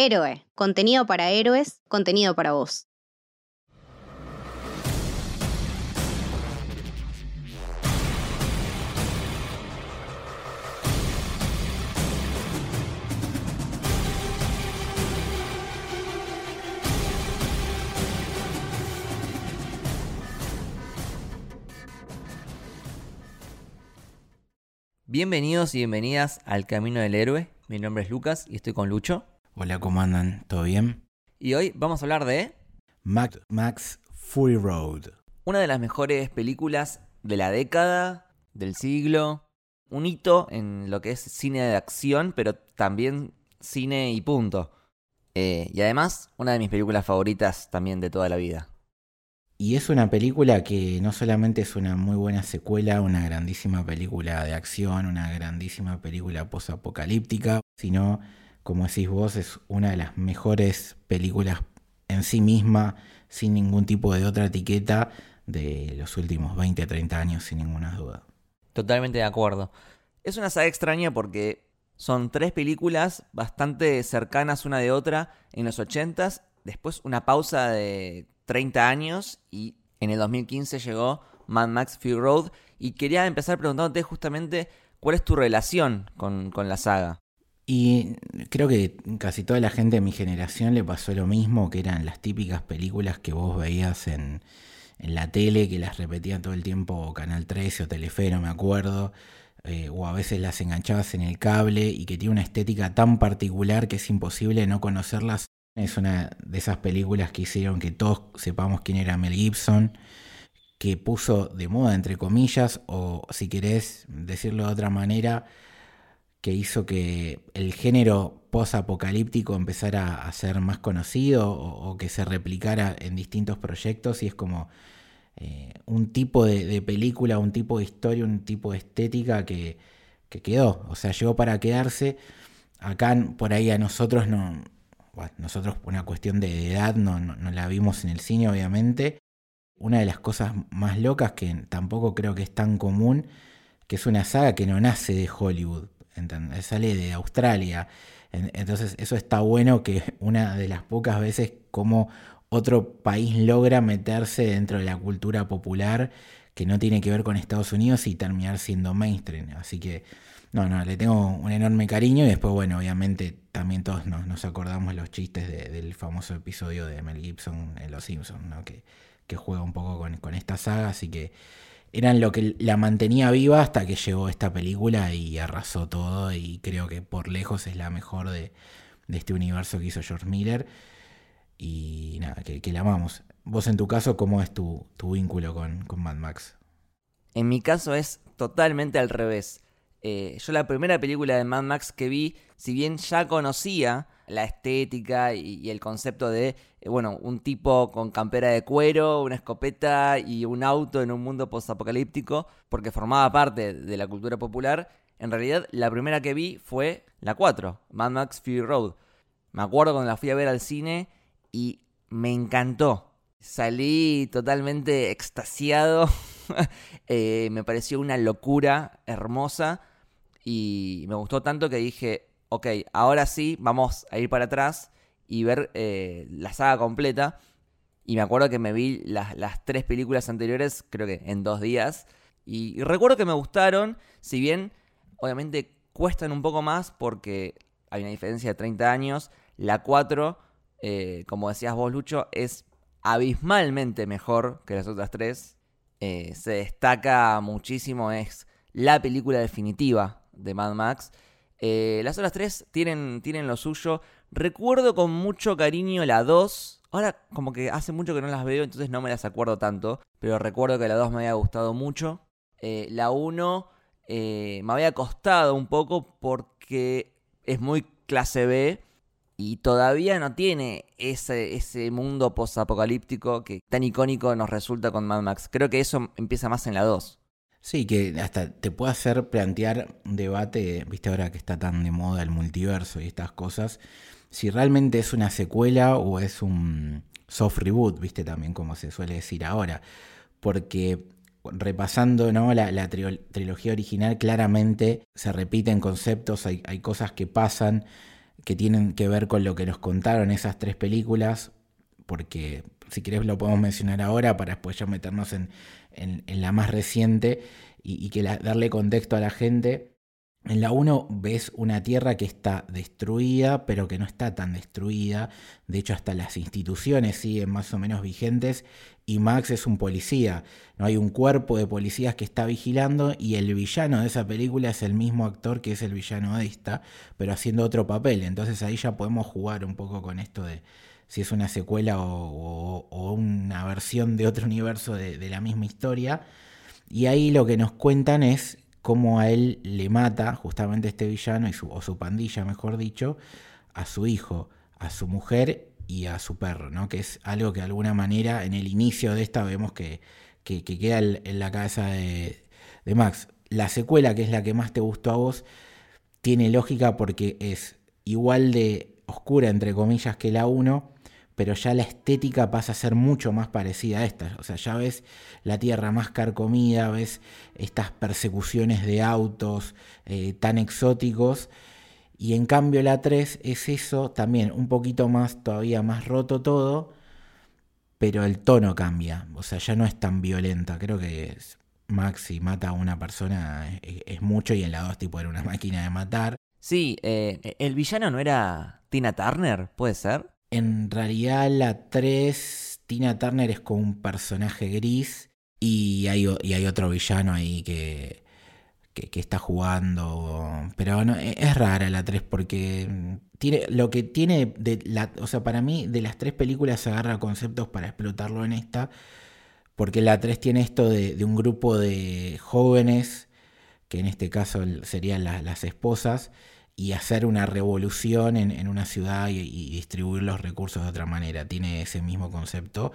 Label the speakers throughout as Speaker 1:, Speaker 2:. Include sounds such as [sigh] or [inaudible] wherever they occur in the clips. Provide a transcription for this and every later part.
Speaker 1: Héroe, contenido para héroes, contenido para vos.
Speaker 2: Bienvenidos y bienvenidas al Camino del Héroe. Mi nombre es Lucas y estoy con Lucho.
Speaker 3: Hola, ¿cómo andan? ¿Todo bien?
Speaker 2: Y hoy vamos a hablar de
Speaker 3: Max, Max Fury Road.
Speaker 2: una de las mejores películas de la década, del siglo, un hito en lo que es cine de acción, pero también cine y punto. Eh, y además, una de mis películas favoritas también de toda la vida.
Speaker 3: Y es una película que no solamente es una muy buena secuela, una grandísima película de acción, una grandísima película posapocalíptica, sino, como decís vos, es una de las mejores películas en sí misma, sin ningún tipo de otra etiqueta, de los últimos 20, 30 años, sin ninguna duda.
Speaker 2: Totalmente de acuerdo. Es una saga extraña porque son tres películas bastante cercanas una de otra en los 80s, después una pausa de 30 años y en el 2015 llegó Mad Max Fury Road y quería empezar preguntándote justamente cuál es tu relación con, con la saga.
Speaker 3: Y creo que casi toda la gente de mi generación le pasó lo mismo, que eran las típicas películas que vos veías en, en la tele, que las repetían todo el tiempo Canal 13 o Telefe, no me acuerdo, eh, o a veces las enganchabas en el cable y que tiene una estética tan particular que es imposible no conocerlas. Es una de esas películas que hicieron que todos sepamos quién era Mel Gibson, que puso de moda, entre comillas, o si querés decirlo de otra manera, que hizo que el género post-apocalíptico empezara a ser más conocido o, que se replicara en distintos proyectos y es como eh, un tipo de, película, un tipo de historia, un tipo de estética que, que quedó, o sea, llegó para quedarse. Acá por ahí a nosotros no, bueno, nosotros una cuestión de edad no, no la vimos en el cine obviamente. Una de las cosas más locas que tampoco creo que es tan común, que es una saga que no nace de Hollywood, sale de Australia. En- Entonces eso está bueno que [laughs] una de las pocas veces como otro país logra meterse dentro de la cultura popular que no tiene que ver con Estados Unidos y terminar siendo mainstream. Así que, no, no, le tengo un enorme cariño y después, bueno, obviamente también todos nos, nos acordamos los chistes de- del famoso episodio de Mel Gibson en Los Simpsons, ¿no? Que, que juega un poco con esta saga, así que eran lo que la mantenía viva hasta que llegó esta película y arrasó todo y creo que por lejos es la mejor de, este universo que hizo George Miller y nada, que, la amamos. Vos en tu caso, ¿cómo es tu, tu vínculo con, con Mad Max?
Speaker 2: En mi caso es totalmente al revés. Eh, yo la primera película de Mad Max que vi, si bien ya conocía la estética y, el concepto de, bueno, un tipo con campera de cuero, una escopeta y un auto en un mundo postapocalíptico, porque formaba parte de la cultura popular, en realidad la primera que vi fue la 4, Mad Max Fury Road. Me acuerdo cuando la fui a ver al cine y me encantó. Salí totalmente extasiado. [laughs] Eh, me pareció una locura hermosa. Y me gustó tanto que dije, ok, ahora sí, vamos a ir para atrás y ver eh, la saga completa. Y me acuerdo que me vi las, las tres películas anteriores, creo que en dos días. Y, recuerdo que me gustaron, si bien obviamente cuestan un poco más porque hay una diferencia de 30 años. La 4, eh, como decías vos, Lucho, es abismalmente mejor que las otras tres. Eh, se destaca muchísimo, es la película definitiva de Mad Max. Las otras tres tienen, tienen lo suyo. Recuerdo con mucho cariño la 2. Ahora como que hace mucho que no las veo, entonces no me las acuerdo tanto. Pero recuerdo que la 2 me había gustado mucho. Eh, la 1 eh, me había costado un poco porque es muy clase B y todavía no tiene ese, ese mundo posapocalíptico que tan icónico nos resulta con Mad Max. Creo que eso empieza más en la 2.
Speaker 3: Sí, que hasta te puede hacer plantear un debate, viste ahora que está tan de moda el multiverso y estas cosas, si realmente es una secuela o es un soft reboot, viste también como se suele decir ahora, porque repasando ¿no? la, trilogía original claramente se repiten conceptos, hay, hay cosas que pasan que tienen que ver con lo que nos contaron esas tres películas, porque si querés lo podemos mencionar ahora para después ya meternos en, la más reciente y, que darle contexto a la gente. En la 1 ves una tierra que está destruida, pero que no está tan destruida. De hecho, hasta las instituciones siguen más o menos vigentes. Y Max es un policía. No hay un cuerpo de policías que está vigilando. Y el villano de esa película es el mismo actor que es el villano de esta, pero haciendo otro papel. Entonces ahí ya podemos jugar un poco con esto de si es una secuela o, una versión de otro universo de, de la misma historia. Y ahí lo que nos cuentan es cómo a él le mata justamente este villano, y su, o su pandilla, mejor dicho, a su hijo, a su mujer y a su perro, ¿no? Que es algo que de alguna manera en el inicio de esta vemos que, queda en la cabeza de, de Max. La secuela, que es la que más te gustó a vos, tiene lógica porque es igual de oscura, entre comillas, que la 1, pero ya la estética pasa a ser mucho más parecida a esta. O sea, ya ves la tierra más carcomida, ves estas persecuciones de autos eh, tan exóticos. Y en cambio la 3 es eso también, un poquito más, todavía más roto todo, pero el tono cambia. O sea, ya no es tan violenta. Creo que Max si mata a una persona es, mucho y en la 2 tipo era una máquina de matar.
Speaker 2: Sí, eh, el villano no era Tina Turner, ¿puede ser?
Speaker 3: En realidad la 3, Tina Turner es como un personaje gris y hay, y hay otro villano ahí que, que, está jugando. Pero no, e, es rara la 3 porque tiene, lo que tiene de la, o sea, para mí de las tres películas se agarra conceptos para explotarlo en esta. Porque la 3 tiene esto de, un grupo de jóvenes, que en este caso serían las esposas, y hacer una revolución en, una ciudad y, distribuir los recursos de otra manera. Tiene ese mismo concepto,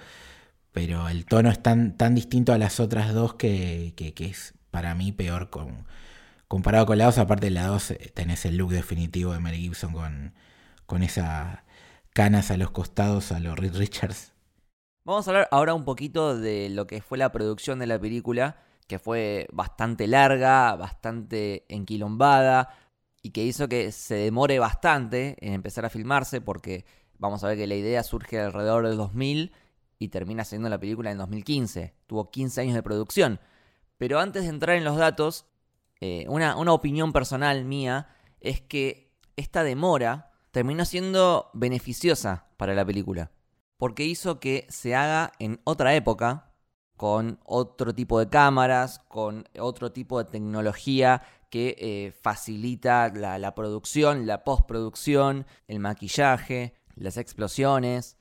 Speaker 3: pero el tono es tan, tan distinto a las otras dos que, es para mí peor con, comparado con la dos. Aparte de la dos eh, tenés el look definitivo de Mary Gibson con, con esas canas a los costados a los Reed Richards.
Speaker 2: Vamos a hablar ahora un poquito de lo que fue la producción de la película, que fue bastante larga, bastante enquilombada, y que hizo que se demore bastante en empezar a filmarse porque vamos a ver que la idea surge alrededor del 2000 y termina siendo la película en 2015. Tuvo 15 años de producción. Pero antes de entrar en los datos, eh, una, una opinión personal mía es que esta demora terminó siendo beneficiosa para la película. Porque hizo que se haga en otra época, con otro tipo de cámaras, con otro tipo de tecnología que eh, facilita la, producción, la postproducción, el maquillaje, las explosiones.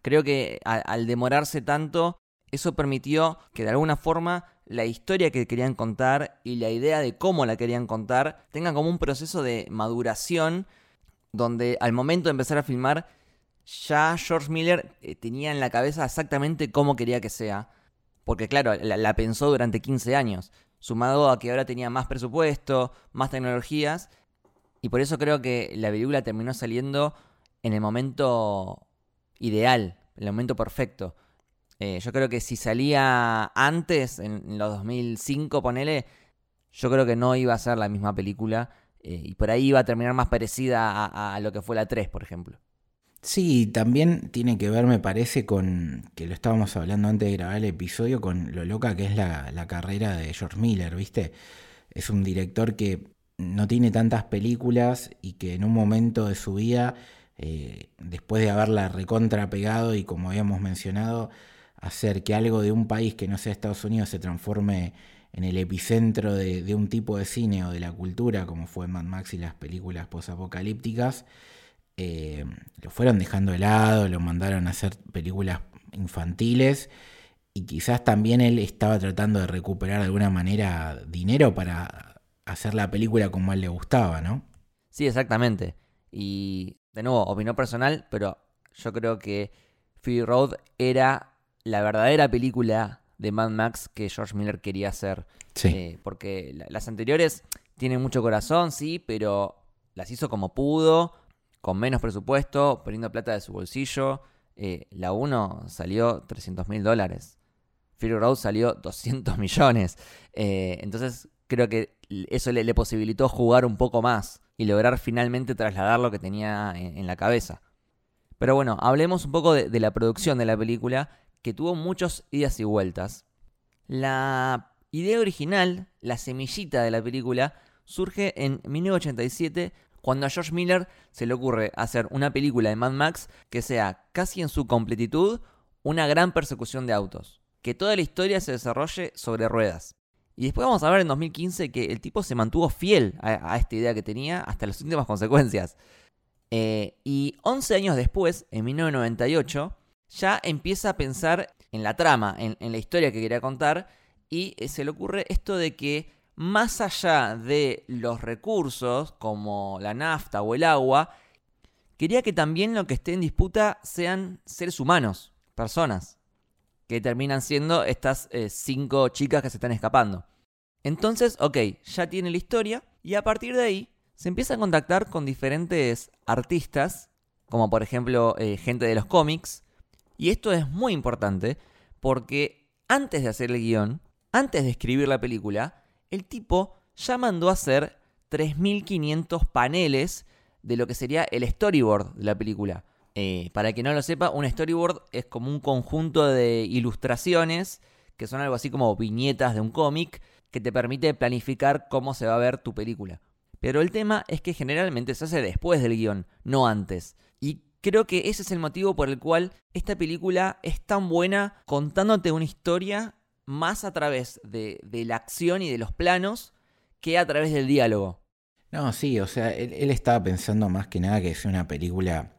Speaker 2: Creo que al demorarse tanto, eso permitió que de alguna forma la historia que querían contar y la idea de cómo la querían contar tengan como un proceso de maduración donde al momento de empezar a filmar ya George Miller eh, tenía en la cabeza exactamente cómo quería que sea. Porque claro, la, la pensó durante 15 años sumado a que ahora tenía más presupuesto, más tecnologías, y por eso creo que la película terminó saliendo en el momento ideal, en el momento perfecto. Eh, yo creo que si salía antes, en, los 2005, ponele, yo creo que no iba a ser la misma película eh, y por ahí iba a terminar más parecida a lo que fue la 3, por ejemplo.
Speaker 3: Sí, también tiene que ver, me parece, con que lo estábamos hablando antes de grabar el episodio, con lo loca que es la, carrera de George Miller, ¿viste? Es un director que no tiene tantas películas y que en un momento de su vida, eh, después de haberla recontra pegado y como habíamos mencionado, hacer que algo de un país que no sea Estados Unidos se transforme en el epicentro de, de un tipo de cine o de la cultura, como fue Mad Max y las películas posapocalípticas, eh, lo fueron dejando de lado, lo mandaron a hacer películas infantiles y quizás también él estaba tratando de recuperar de alguna manera dinero para hacer la película como a él le gustaba, ¿no?
Speaker 2: Sí, exactamente. Y de nuevo, opinión personal, pero yo creo que Fury Road era la verdadera película de Mad Max que George Miller quería hacer.
Speaker 3: Sí.
Speaker 2: Eh, porque las anteriores tienen mucho corazón, sí, pero las hizo como pudo, con menos presupuesto, poniendo plata de su bolsillo. Eh, la 1 salió 300 mil dólares. Fury Road salió [laughs] 200 millones. Eh, entonces, creo que eso le, posibilitó jugar un poco más y lograr finalmente trasladar lo que tenía en, la cabeza. Pero bueno, hablemos un poco de, de la producción de la película, que tuvo muchos idas y vueltas. La idea original, la semillita de la película, surge en 1987 cuando a George Miller se le ocurre hacer una película de Mad Max que sea casi en su completitud una gran persecución de autos. Que toda la historia se desarrolle sobre ruedas. Y después vamos a ver en 2015 que el tipo se mantuvo fiel a, esta idea que tenía hasta las últimas consecuencias. Eh, y 11 años después, en 1998, ya empieza a pensar en la trama, en, en la historia que quería contar, y eh, se le ocurre esto de que más allá de los recursos como la nafta o el agua, quería que también lo que esté en disputa sean seres humanos, personas, que terminan siendo estas eh, cinco chicas que se están escapando. Entonces, ok, ya tiene la historia y a partir de ahí se empieza a contactar con diferentes artistas, como por ejemplo eh, gente de los cómics, y esto es muy importante porque antes de hacer el guion, antes de escribir la película, el tipo ya mandó a hacer 3.500 paneles de lo que sería el storyboard de la película. Eh, para quien no lo sepa, un storyboard es como un conjunto de ilustraciones que son algo así como viñetas de un cómic que te permite planificar cómo se va a ver tu película. Pero el tema es que generalmente se hace después del guion, no antes. Y creo que ese es el motivo por el cual esta película es tan buena contándote una historia más a través de, la acción y de los planos que a través del diálogo.
Speaker 3: No, sí, o sea, él, estaba pensando más que nada que es una película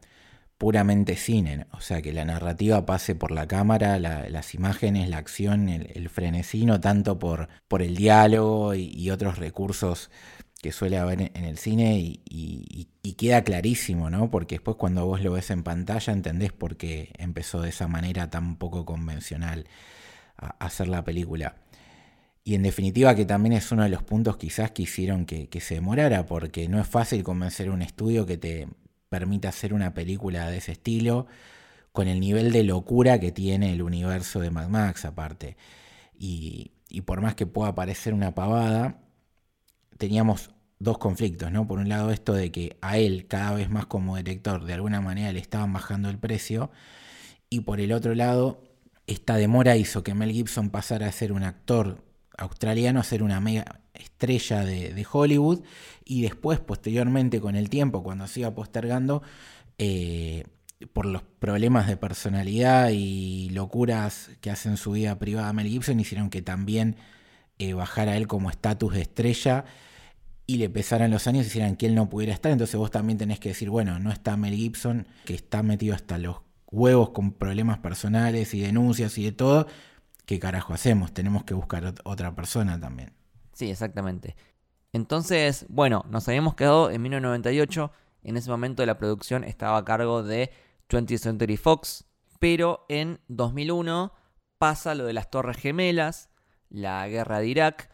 Speaker 3: puramente cine, o sea, que la narrativa pase por la cámara, las imágenes, la acción, el, frenesí, no tanto por, por el diálogo y, otros recursos que suele haber en el cine y, y, queda clarísimo, ¿no? Porque después cuando vos lo ves en pantalla entendés por qué empezó de esa manera tan poco convencional hacer la película. Y en definitiva que también es uno de los puntos quizás que hicieron que, se demorara, porque no es fácil convencer a un estudio que te permita hacer una película de ese estilo, con el nivel de locura que tiene el universo de Mad Max aparte. Y, y por más que pueda parecer una pavada, teníamos dos conflictos, ¿no? Por un lado esto de que a él cada vez más como director de alguna manera le estaban bajando el precio y por el otro lado esta demora hizo que Mel Gibson pasara a ser un actor australiano, a ser una mega estrella de, Hollywood, y después, posteriormente, con el tiempo, cuando se iba postergando, eh, por los problemas de personalidad y locuras que hacen su vida privada Mel Gibson, hicieron que también eh, bajara él como estatus de estrella y le pesaran los años y hicieran que él no pudiera estar. Entonces vos también tenés que decir, bueno, no está Mel Gibson, que está metido hasta los huevos con problemas personales y denuncias y de todo, ¿qué carajo hacemos? Tenemos que buscar otra persona también.
Speaker 2: Sí, exactamente. Entonces, bueno, nos habíamos quedado en 1998. En ese momento la producción estaba a cargo de 20th Century Fox. Pero en 2001 pasa lo de las Torres Gemelas, la guerra de Irak.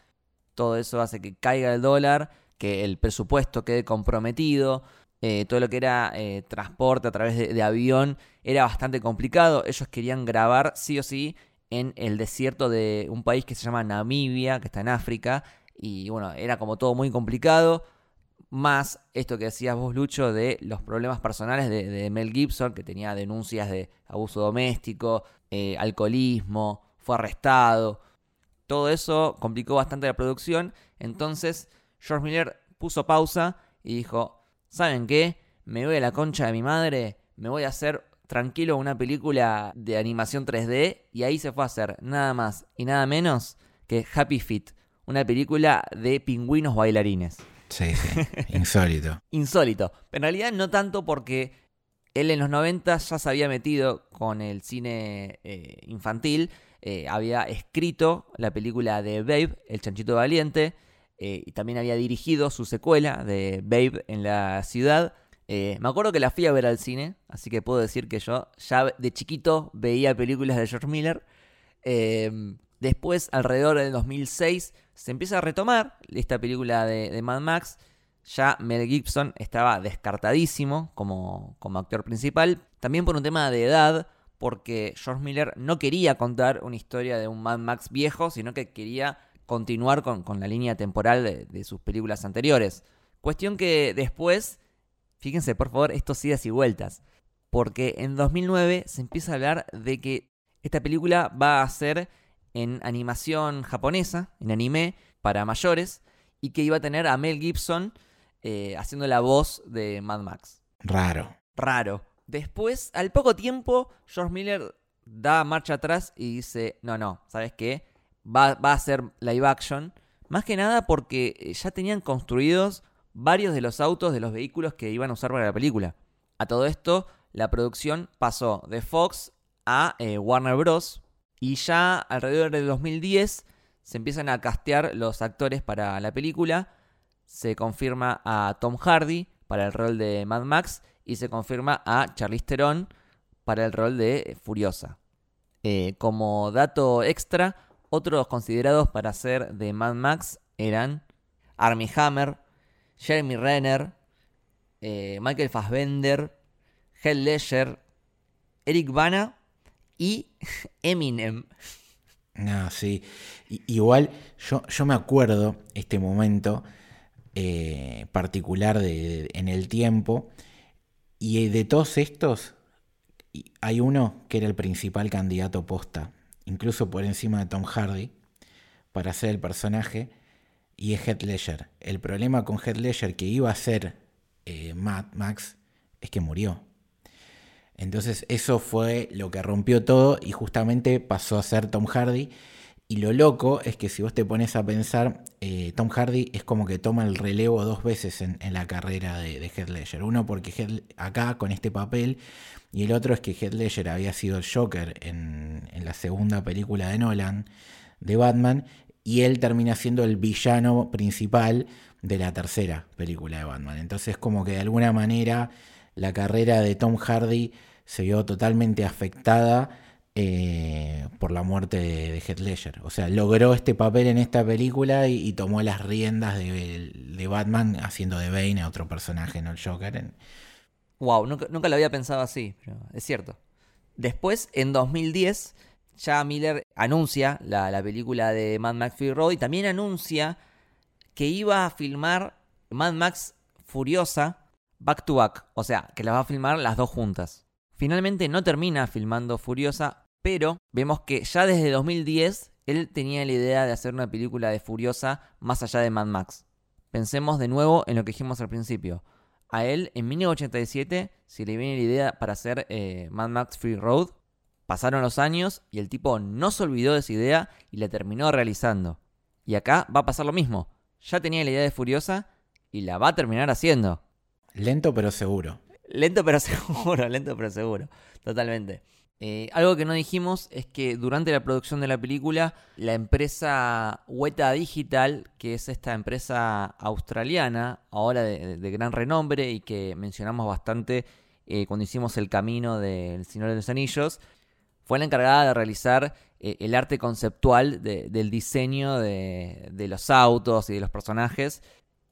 Speaker 2: Todo eso hace que caiga el dólar, que el presupuesto quede comprometido. Eh, todo lo que era eh, transporte a través de, avión era bastante complicado. Ellos querían grabar sí o sí en el desierto de un país que se llama Namibia, que está en África. Y bueno, era como todo muy complicado. Más esto que decías vos, Lucho, de los problemas personales de, Mel Gibson, que tenía denuncias de abuso doméstico, eh, alcoholismo, fue arrestado. Todo eso complicó bastante la producción. Entonces, George Miller puso pausa y dijo, ¿saben qué? Me voy a la concha de mi madre, me voy a hacer tranquilo una película de animación 3D y ahí se fue a hacer nada más y nada menos que Happy Feet, una película de pingüinos bailarines.
Speaker 3: Sí, sí, insólito. [laughs]
Speaker 2: insólito. Pero en realidad no tanto porque él en los 90 ya se había metido con el cine eh, infantil, eh, había escrito la película de Babe, El Chanchito Valiente, eh, y también había dirigido su secuela de Babe en la ciudad. Eh, me acuerdo que la fui a ver al cine, así que puedo decir que yo ya de chiquito veía películas de George Miller. Em, después, alrededor del 2006, se empieza a retomar esta película de, Mad Max. Ya Mel Gibson estaba descartadísimo como, como actor principal. También por un tema de edad, porque George Miller no quería contar una historia de un Mad Max viejo, sino que quería continuar con, la línea temporal de, sus películas anteriores. Cuestión que después, fíjense por favor, estos idas y vueltas, porque en 2009 se empieza a hablar de que esta película va a ser en animación japonesa, en anime, para mayores, y que iba a tener a Mel Gibson eh, haciendo la voz de Mad Max.
Speaker 3: Raro.
Speaker 2: Raro. Después, al poco tiempo, George Miller da marcha atrás y dice, no, no, ¿sabes qué? Va, a ser live action. Más que nada porque eh, ya tenían construidos varios de los autos de los vehículos que iban a usar para la película. A todo esto, la producción pasó de Fox a eh, Warner Bros. Y ya alrededor del 2010 se empiezan a castear los actores para la película. Se confirma a Tom Hardy para el rol de Mad Max y se confirma a Charlize Theron para el rol de Furiosa. Eh, como dato extra, otros considerados para ser de Mad Max eran Armie Hammer, Jeremy Renner, eh, Michael Fassbender, Heath Ledger, Eric Bana y [laughs] Eminem.
Speaker 3: No, sí. igual yo, yo me acuerdo este momento eh, particular de, en el tiempo y de todos estos hay uno que era el principal candidato posta, incluso por encima de Tom Hardy, para ser el personaje, y es Heath Ledger. El problema con Heath Ledger que iba a ser eh, Max es que murió. Entonces eso fue lo que rompió todo y justamente pasó a ser Tom Hardy. Y lo loco es que si vos te pones a pensar, eh, Tom Hardy es como que toma el relevo dos veces en, la carrera de, de, Heath Ledger. Uno porque acá con este papel y el otro es que Heath Ledger había sido el Joker en, en la segunda película de Nolan de Batman y él termina siendo el villano principal de la tercera película de Batman. Entonces como que de alguna manera la carrera de Tom Hardy se vio totalmente afectada eh, por la muerte de, Heath Ledger. O sea, logró este papel en esta película y, tomó las riendas de, Batman haciendo de Bane a otro personaje, no el Joker.
Speaker 2: Wow, nunca, lo había pensado así, pero es cierto. Después, en 2010, ya Miller anuncia la, la película de Mad Max Fury Road y también anuncia que iba a filmar Mad Max Furiosa back to back, o sea, que las va a filmar las dos juntas. Finalmente no termina filmando Furiosa, pero vemos que ya desde 2010 él tenía la idea de hacer una película de Furiosa más allá de Mad Max. Pensemos de nuevo en lo que dijimos al principio. A él en 1987 se le viene la idea para hacer eh, Mad Max Free Road. Pasaron los años y el tipo no se olvidó de esa idea y la terminó realizando. Y acá va a pasar lo mismo. Ya tenía la idea de Furiosa y la va a terminar haciendo.
Speaker 3: Lento pero seguro.
Speaker 2: Lento pero [laughs] seguro, lento pero seguro. Totalmente. Eh, algo que no dijimos es que durante la producción de la película, la empresa Weta Digital, que es esta empresa australiana, ahora de, gran renombre y que mencionamos bastante eh, cuando hicimos el camino del Señor de los Anillos, fue la encargada de realizar eh, el arte conceptual del diseño de, de, los autos y de los personajes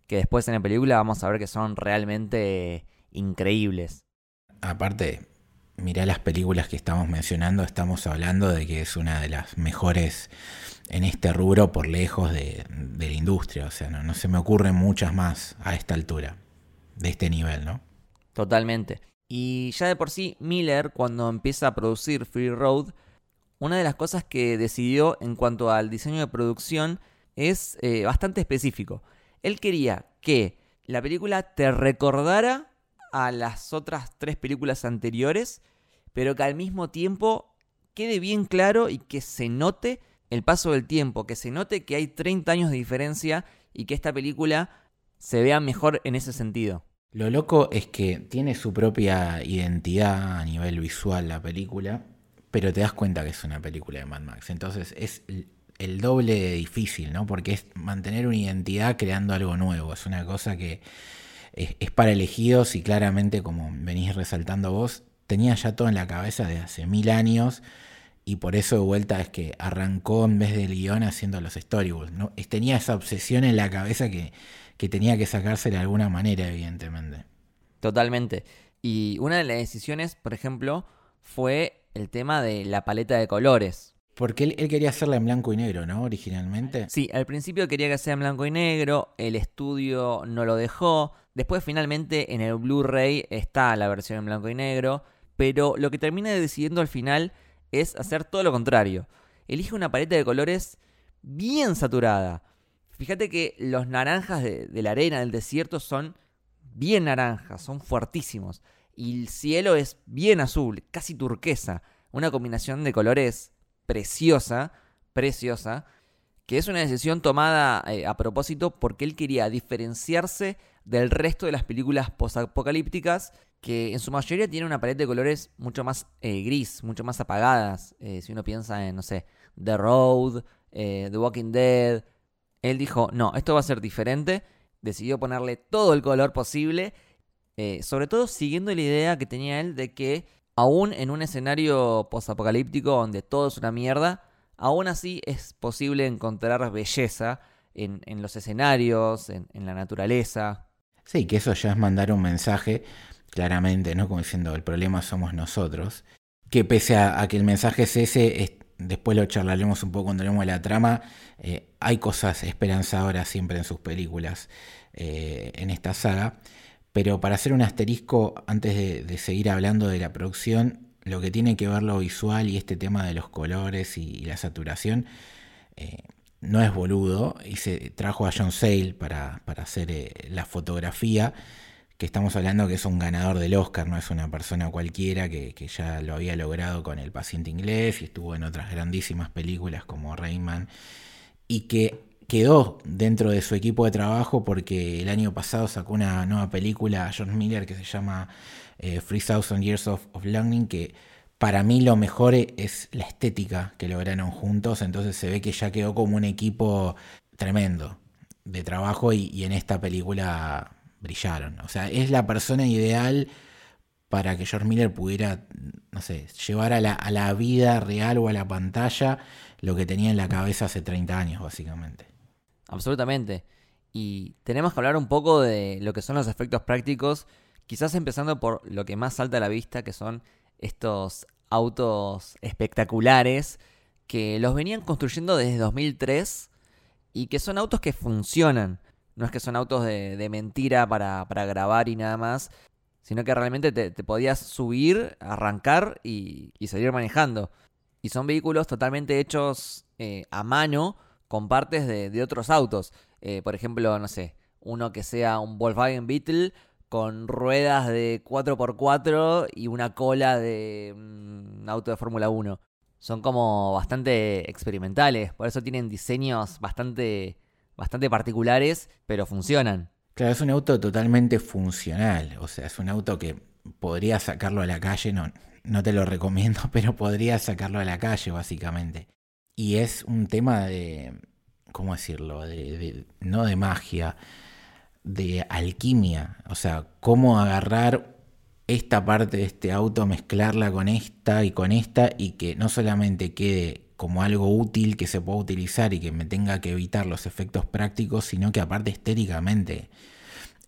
Speaker 2: que después en la película vamos a ver que son realmente increíbles.
Speaker 3: Aparte, mirá las películas que estamos mencionando, estamos hablando de que es una de las mejores en este rubro por lejos de, la industria. O sea, no, se me ocurren muchas más a esta altura, de este nivel, ¿no?
Speaker 2: Totalmente. Y ya de por sí, Miller, cuando empieza a producir Free Road, una de las cosas que decidió en cuanto al diseño de producción es eh, bastante específico. Él quería que la película te recordara a las otras tres películas anteriores, pero que al mismo tiempo quede bien claro y que se note el paso del tiempo, que se note que hay 30 años de diferencia y que esta película se vea mejor en ese sentido.
Speaker 3: Lo loco es que tiene su propia identidad a nivel visual la película, pero te das cuenta que es una película de Mad Max. Entonces es el doble difícil, ¿no? Porque es mantener una identidad creando algo nuevo. Es una cosa que es, para elegidos y claramente, como venís resaltando vos, tenía ya todo en la cabeza de hace mil años y por eso de vuelta es que arrancó en vez del guion haciendo los storyboards. ¿no? Tenía esa obsesión en la cabeza que, que tenía que sacarse de alguna manera, evidentemente.
Speaker 2: Totalmente. Y una de las decisiones, por ejemplo, fue el tema de la paleta de colores
Speaker 3: Porque él, quería hacerla en blanco y negro, ¿no? Originalmente.
Speaker 2: Sí, al principio quería que sea en blanco y negro, el estudio no lo dejó, después finalmente en el Blu-ray está la versión en blanco y negro, pero lo que termina decidiendo al final es hacer todo lo contrario. Elige una paleta de colores bien saturada. Fíjate que los naranjas de, de la arena del desierto son bien naranjas, son fuertísimos. Y el cielo es bien azul, casi turquesa. Una combinación de colores preciosa, preciosa, que es una decisión tomada eh, a propósito porque él quería diferenciarse del resto de las películas postapocalípticas que en su mayoría tienen una paleta de colores mucho más eh, gris, mucho más apagadas. Eh, si uno piensa en, no sé, The Road, The Walking Dead, él dijo, no, esto va a ser diferente, decidió ponerle todo el color posible, sobre todo siguiendo la idea que tenía él de que aún en un escenario posapocalíptico donde todo es una mierda, aún así es posible encontrar belleza en, los escenarios, en, la naturaleza.
Speaker 3: Sí, que eso ya es mandar un mensaje, claramente, ¿no? Como diciendo, el problema somos nosotros. Que pese a, que el mensaje es ese, después lo charlaremos un poco cuando leemos la trama, eh, hay cosas esperanzadoras siempre en sus películas, eh, en esta saga. Pero para hacer un asterisco, antes de, seguir hablando de la producción, lo que tiene que ver lo visual y este tema de los colores y, la saturación, eh, no es boludo. Y se trajo a John Sale para, hacer eh, la fotografía, que estamos hablando que es un ganador del Oscar, no es una persona cualquiera que, que ya lo había logrado con El paciente inglés y estuvo en otras grandísimas películas como Rayman. Y que quedó dentro de su equipo de trabajo porque el año pasado sacó una nueva película, John Miller, que se llama eh, Three Thousand Years of, of Longing, que para mí lo mejor es la estética que lograron juntos, entonces se ve que ya quedó como un equipo tremendo de trabajo y, en esta película brillaron. O sea, es la persona ideal para que George Miller pudiera, no sé, llevar a la, vida real o a la pantalla lo que tenía en la cabeza hace 30 años, básicamente.
Speaker 2: Absolutamente. Y tenemos que hablar un poco de lo que son los efectos prácticos, quizás empezando por lo que más salta a la vista, que son estos autos espectaculares que los venían construyendo desde 2003 y que son autos que funcionan. No es que son autos de, mentira para, grabar y nada más, sino que realmente te, podías subir, arrancar y, salir manejando. Y son vehículos totalmente hechos eh, a mano con partes de, otros autos. Eh, por ejemplo, no sé, uno que sea un Volkswagen Beetle con ruedas de 4x4 y una cola de un auto de Fórmula 1. Son como bastante experimentales, por eso tienen diseños bastante, bastante particulares, pero funcionan.
Speaker 3: Claro, es un auto totalmente funcional, o sea, es un auto que podría sacarlo a la calle, no, no te lo recomiendo, [laughs] pero podría sacarlo a la calle básicamente. Y es un tema de, ¿cómo decirlo? De, no de magia, de alquimia. O sea, cómo agarrar esta parte de este auto, mezclarla con esta y con esta y que no solamente quede como algo útil que se pueda utilizar y que me tenga que evitar los efectos prácticos, sino que aparte estéticamente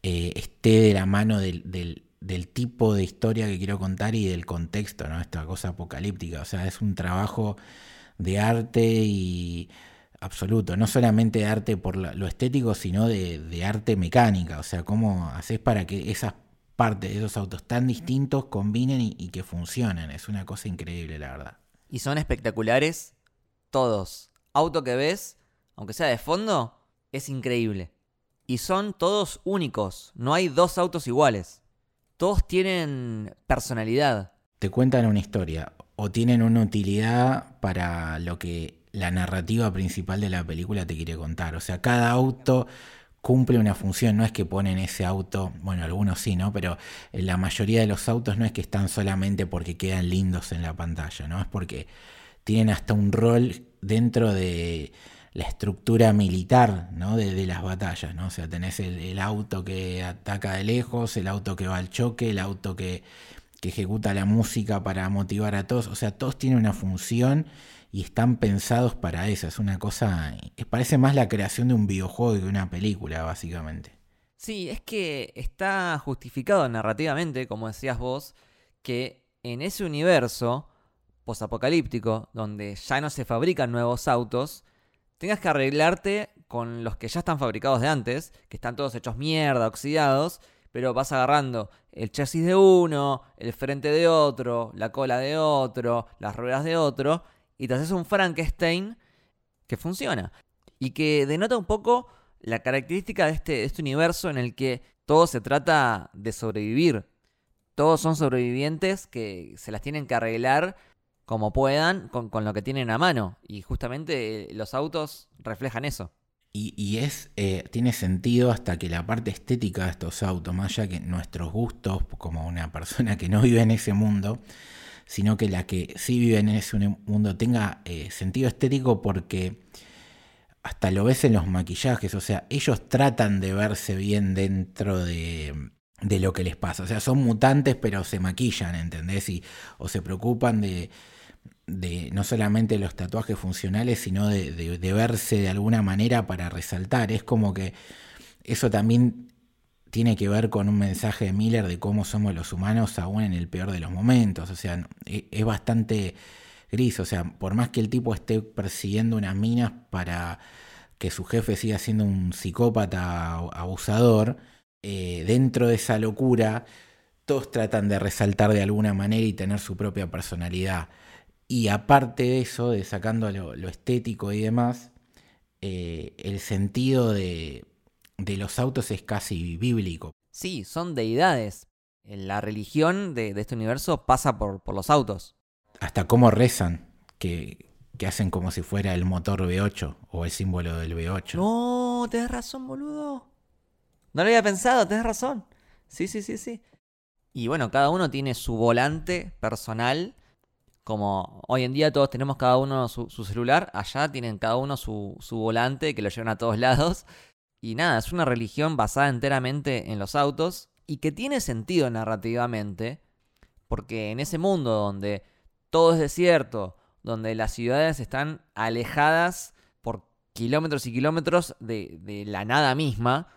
Speaker 3: eh, esté de la mano del, del, tipo de historia que quiero contar y del contexto, ¿no? Esta cosa apocalíptica. O sea, es un trabajo de arte y absoluto, no solamente de arte por lo estético, sino de, arte mecánica, o sea, cómo haces para que esas partes de esos autos tan distintos combinen y, y que funcionen, es una cosa increíble, la verdad.
Speaker 2: Y son espectaculares todos. Auto que ves, aunque sea de fondo, es increíble. Y son todos únicos, no hay dos autos iguales. Todos tienen personalidad.
Speaker 3: Te cuentan una historia o tienen una utilidad para lo que la narrativa principal de la película te quiere contar. O sea, cada auto cumple una función, no es que ponen ese auto, bueno, algunos sí, ¿no? Pero la mayoría de los autos no es que están solamente porque quedan lindos en la pantalla, ¿no? Es porque tienen hasta un rol dentro de la estructura militar, ¿no? De, las batallas, ¿no? O sea, tenés el auto que ataca de lejos, el auto que va al choque, el auto que que ejecuta la música para motivar a todos. O sea, todos tienen una función y están pensados para eso. Es una cosa. Parece más la creación de un videojuego que una película, básicamente.
Speaker 2: Sí, es que está justificado narrativamente, como decías vos, que en ese universo posapocalíptico, donde ya no se fabrican nuevos autos, tengas que arreglarte con los que ya están fabricados de antes, que están todos hechos mierda, oxidados, pero vas agarrando el chasis de uno, el frente de otro, la cola de otro, las ruedas de otro, y te haces un Frankenstein que funciona. Y que denota un poco la característica de este, este universo en el que todo se trata de sobrevivir. Todos son sobrevivientes que se las tienen que arreglar como puedan con, lo que tienen a mano. Y justamente los autos reflejan eso.
Speaker 3: Y, es, eh, tiene sentido hasta que la parte estética de estos autos, más allá que nuestros gustos, como una persona que no vive en ese mundo, sino que la que sí vive en ese mundo tenga eh, sentido estético porque hasta lo ves en los maquillajes, o sea, ellos tratan de verse bien dentro de, de lo que les pasa, o sea, son mutantes pero se maquillan, ¿entendés? Y, o se preocupan de, de no solamente los tatuajes funcionales, sino de, verse de alguna manera para resaltar. Es como que eso también tiene que ver con un mensaje de Miller de cómo somos los humanos aún en el peor de los momentos. O sea, e, es bastante gris. O sea, por más que el tipo esté persiguiendo unas minas para que su jefe siga siendo un psicópata abusador, eh, dentro de esa locura, todos tratan de resaltar de alguna manera y tener su propia personalidad. Y aparte de eso, de sacando lo, estético y demás, eh, el sentido de, los autos es casi bíblico.
Speaker 2: Sí, son deidades. La religión de, este universo pasa por, los autos.
Speaker 3: Hasta cómo rezan, que, que, hacen como si fuera el motor V8 o el símbolo del V8.
Speaker 2: No, tenés razón, boludo. No lo había pensado, tenés razón. Sí, sí, sí, sí. Y bueno, cada uno tiene su volante personal como hoy en día todos tenemos cada uno su, celular, allá tienen cada uno su, volante que lo llevan a todos [laughs] lados. Y nada, es una religión basada enteramente en los autos y que tiene sentido narrativamente, porque en ese mundo donde todo es desierto, donde las ciudades están alejadas por kilómetros y kilómetros de, la nada misma,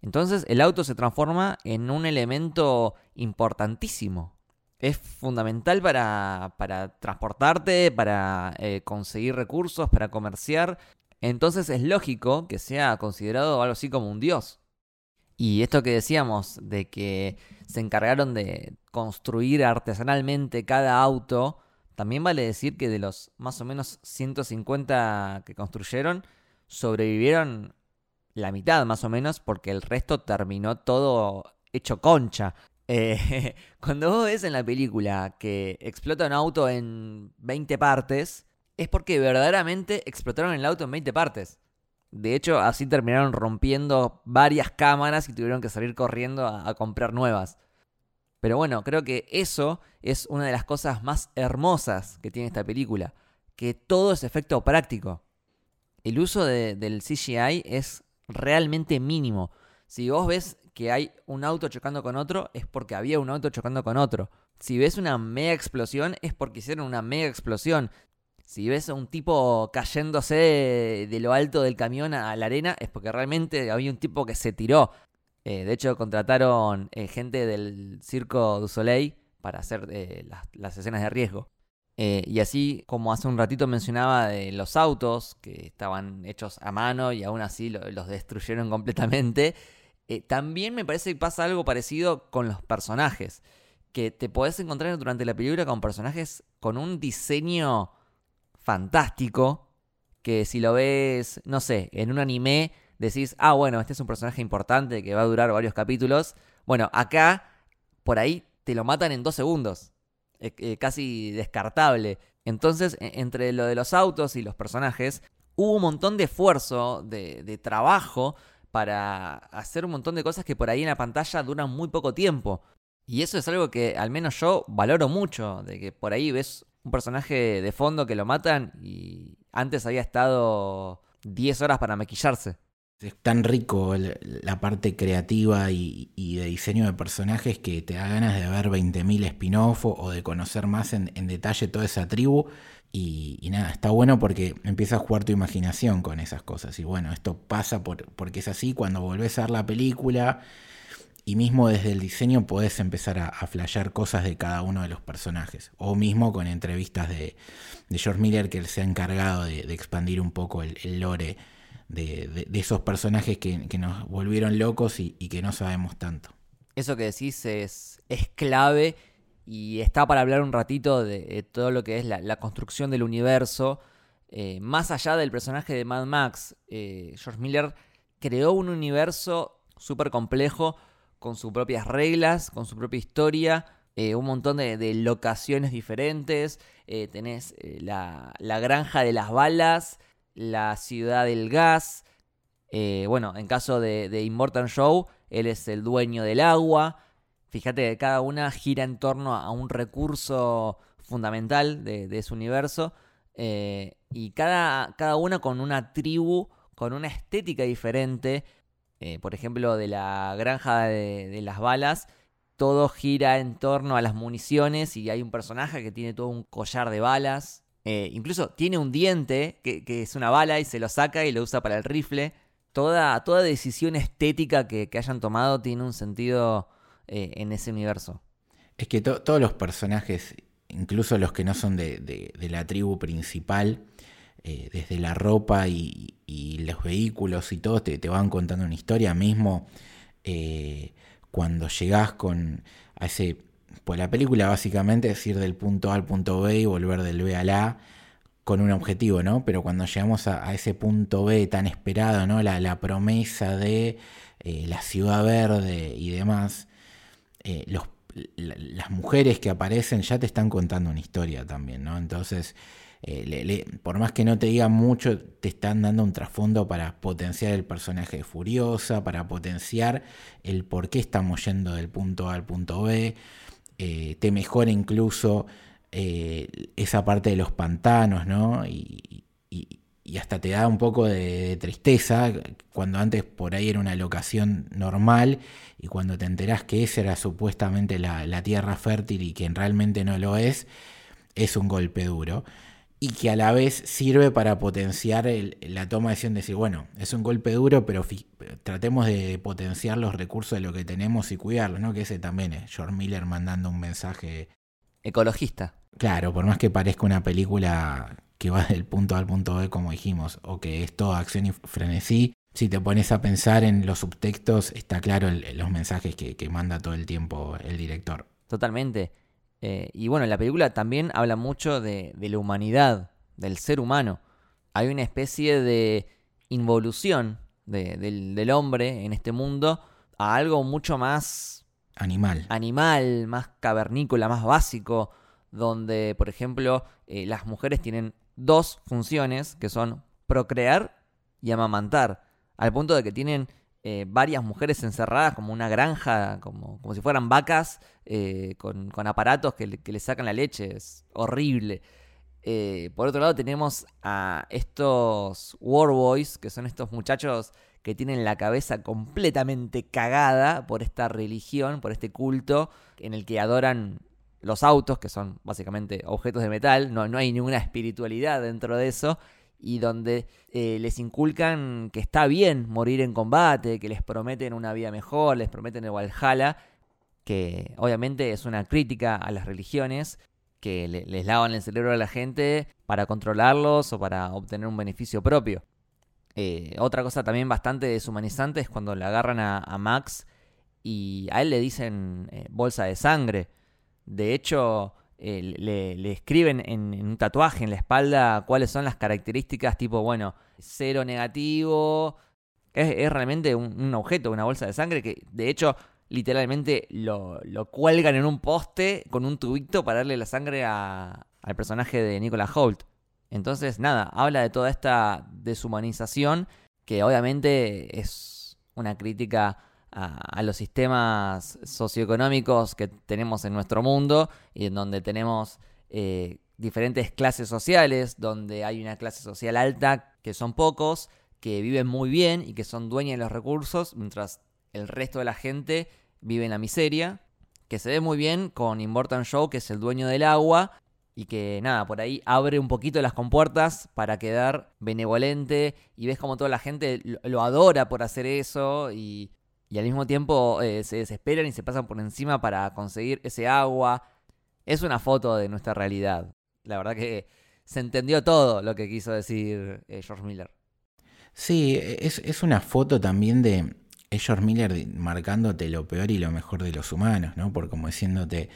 Speaker 2: entonces el auto se transforma en un elemento importantísimo es fundamental para, transportarte, para eh, conseguir recursos, para comerciar. Entonces es lógico que sea considerado algo así como un dios. Y esto que decíamos de que se encargaron de construir artesanalmente cada auto, también vale decir que de los más o menos 150 que construyeron, sobrevivieron la mitad más o menos porque el resto terminó todo hecho concha. Eh, [laughs] cuando vos ves en la película que explota un auto en 20 partes, es porque verdaderamente explotaron el auto en 20 partes. De hecho, así terminaron rompiendo varias cámaras y tuvieron que salir corriendo a, comprar nuevas. Pero bueno, creo que eso es una de las cosas más hermosas que tiene esta película. Que todo es efecto práctico. El uso del CGI es realmente mínimo. Si vos ves que hay un auto chocando con otro, es porque había un auto chocando con otro. Si ves una mega explosión, es porque hicieron una mega explosión. Si ves a un tipo cayéndose de, lo alto del camión a la arena, es porque realmente había un tipo que se tiró. Eh, de hecho, contrataron eh, gente del Circo du Soleil para hacer eh, las, escenas de riesgo. y así como hace un ratito mencionaba de los autos que estaban hechos a mano y aún así los destruyeron completamente, eh, también me parece que pasa algo parecido con los personajes. Que te podés encontrar durante la película con personajes con un diseño fantástico. Que si lo ves, no sé, en un anime, decís, ah, bueno, este es un personaje importante que va a durar varios capítulos. Bueno, acá, por ahí, te lo matan en dos segundos. Eh, casi descartable. Entonces, e, entre lo de los autos y los personajes, hubo un montón de esfuerzo, de, de trabajo para hacer un montón de cosas que por ahí en la pantalla duran muy poco tiempo. Y eso es algo que al menos yo valoro mucho, de que por ahí ves un personaje de fondo que lo matan y antes había estado 10 horas para maquillarse.
Speaker 3: Es tan rico la parte creativa y, de diseño de personajes que te da ganas de ver 20.000 spin-off o de conocer más en, detalle toda esa tribu. Y, nada, está bueno porque empieza a jugar tu imaginación con esas cosas. Y bueno, esto pasa por, porque es así cuando volvés a ver la película y mismo desde el diseño podés empezar a, a flashear cosas de cada uno de los personajes. O mismo con entrevistas de, George Miller que él se ha encargado de, expandir un poco el, lore de, esos personajes que, nos volvieron locos y, que no sabemos tanto.
Speaker 2: Eso que decís es, es clave y está para hablar un ratito de, todo lo que es la, construcción del universo. Eh, más allá del personaje de Mad Max, eh, George Miller creó un universo súper complejo con sus propias reglas, con su propia historia, eh, un montón de, locaciones diferentes. Eh, tenés eh, la, granja de las balas, la ciudad del gas. bueno, en caso de, de Immortal Show, él es el dueño del agua. Fíjate que cada una gira en torno a un recurso fundamental de, su universo. y cada, cada una con una tribu, con una estética diferente eh, por ejemplo, de la granja de, las balas, todo gira en torno a las municiones y hay un personaje que tiene todo un collar de balas. Eh, incluso tiene un diente que, es una bala y se lo saca y lo usa para el rifle. Toda, toda decisión estética que, hayan tomado tiene un sentido eh, en ese universo.
Speaker 3: Es que todos los personajes, incluso los que no son de la tribu principal, eh, desde la ropa y, los vehículos y todo, te, van contando una historia mismo. Eh, cuando llegás con a ese. Pues la película básicamente es ir del punto A al punto B y volver del B al A con un objetivo, ¿no? Pero cuando llegamos a, ese punto B tan esperado, ¿no? La, promesa de la ciudad verde y demás, las mujeres que aparecen ya te están contando una historia también, ¿no? Entonces, eh, por más que no te digan mucho, te están dando un trasfondo para potenciar el personaje de Furiosa, para potenciar el por qué estamos yendo del punto A al punto B. Eh, te mejora incluso eh, esa parte de los pantanos, ¿no? Y, hasta te da un poco de, tristeza cuando antes por ahí era una locación normal y cuando te enterás que esa era supuestamente la, la tierra fértil y que realmente no lo es, es un golpe duro y que a la vez sirve para potenciar la toma de decisión de decir, bueno, es un golpe duro, pero tratemos de potenciar los recursos de lo que tenemos y cuidarlos, ¿no? Que ese también es George Miller mandando un mensaje
Speaker 2: ecologista.
Speaker 3: Claro, por más que parezca una película que va del punto A al punto B, como dijimos, o que es toda acción y frenesí, si te pones a pensar en los subtextos, está claro los mensajes que, que manda todo el tiempo el director.
Speaker 2: Totalmente. Eh, y bueno, la película también habla mucho de, la humanidad, del ser humano. Hay una especie de involución del, hombre en este mundo a algo mucho más
Speaker 3: animal.
Speaker 2: Animal, más cavernícola, más básico, donde, por ejemplo, eh, las mujeres tienen dos funciones que son procrear y amamantar, al punto de que tienen eh, varias mujeres encerradas como una granja, como, como si fueran vacas, eh, con, aparatos que le, que sacan la leche. Es horrible. Eh, por otro lado tenemos a estos War Boys, que son estos muchachos que tienen la cabeza completamente cagada por esta religión, por este culto, en el que adoran los autos, que son básicamente objetos de metal, no, no hay ninguna espiritualidad dentro de eso, y donde eh, les inculcan que está bien morir en combate, que les prometen una vida mejor, les prometen el Valhalla, que obviamente es una crítica a las religiones que les lavan el cerebro a la gente para controlarlos o para obtener un beneficio propio. Eh, otra cosa también bastante deshumanizante es cuando le agarran a, Max y a él le dicen eh, bolsa de sangre. De hecho, eh, le, escriben en, un tatuaje en la espalda cuáles son las características tipo, bueno, cero negativo. Es, realmente un, objeto, una bolsa de sangre que de hecho literalmente lo, cuelgan en un poste con un tubito para darle la sangre al personaje de Nicolas Holt. Entonces, nada, habla de toda esta deshumanización que obviamente es una crítica a, los sistemas socioeconómicos que tenemos en nuestro mundo y en donde tenemos eh, diferentes clases sociales, donde hay una clase social alta que son pocos, que viven muy bien y que son dueños de los recursos, mientras el resto de la gente vive en la miseria, que se ve muy bien con Immortal Show, que es el dueño del agua, y que nada, por ahí abre un poquito las compuertas para quedar benevolente y ves como toda la gente lo adora por hacer eso y y al mismo tiempo eh, se desesperan y se pasan por encima para conseguir ese agua. Es una foto de nuestra realidad. La verdad que se entendió todo lo que quiso decir eh, George Miller.
Speaker 3: Sí, es, es una foto también de, George Miller marcándote lo peor y lo mejor de los humanos, ¿no? Por como diciéndote,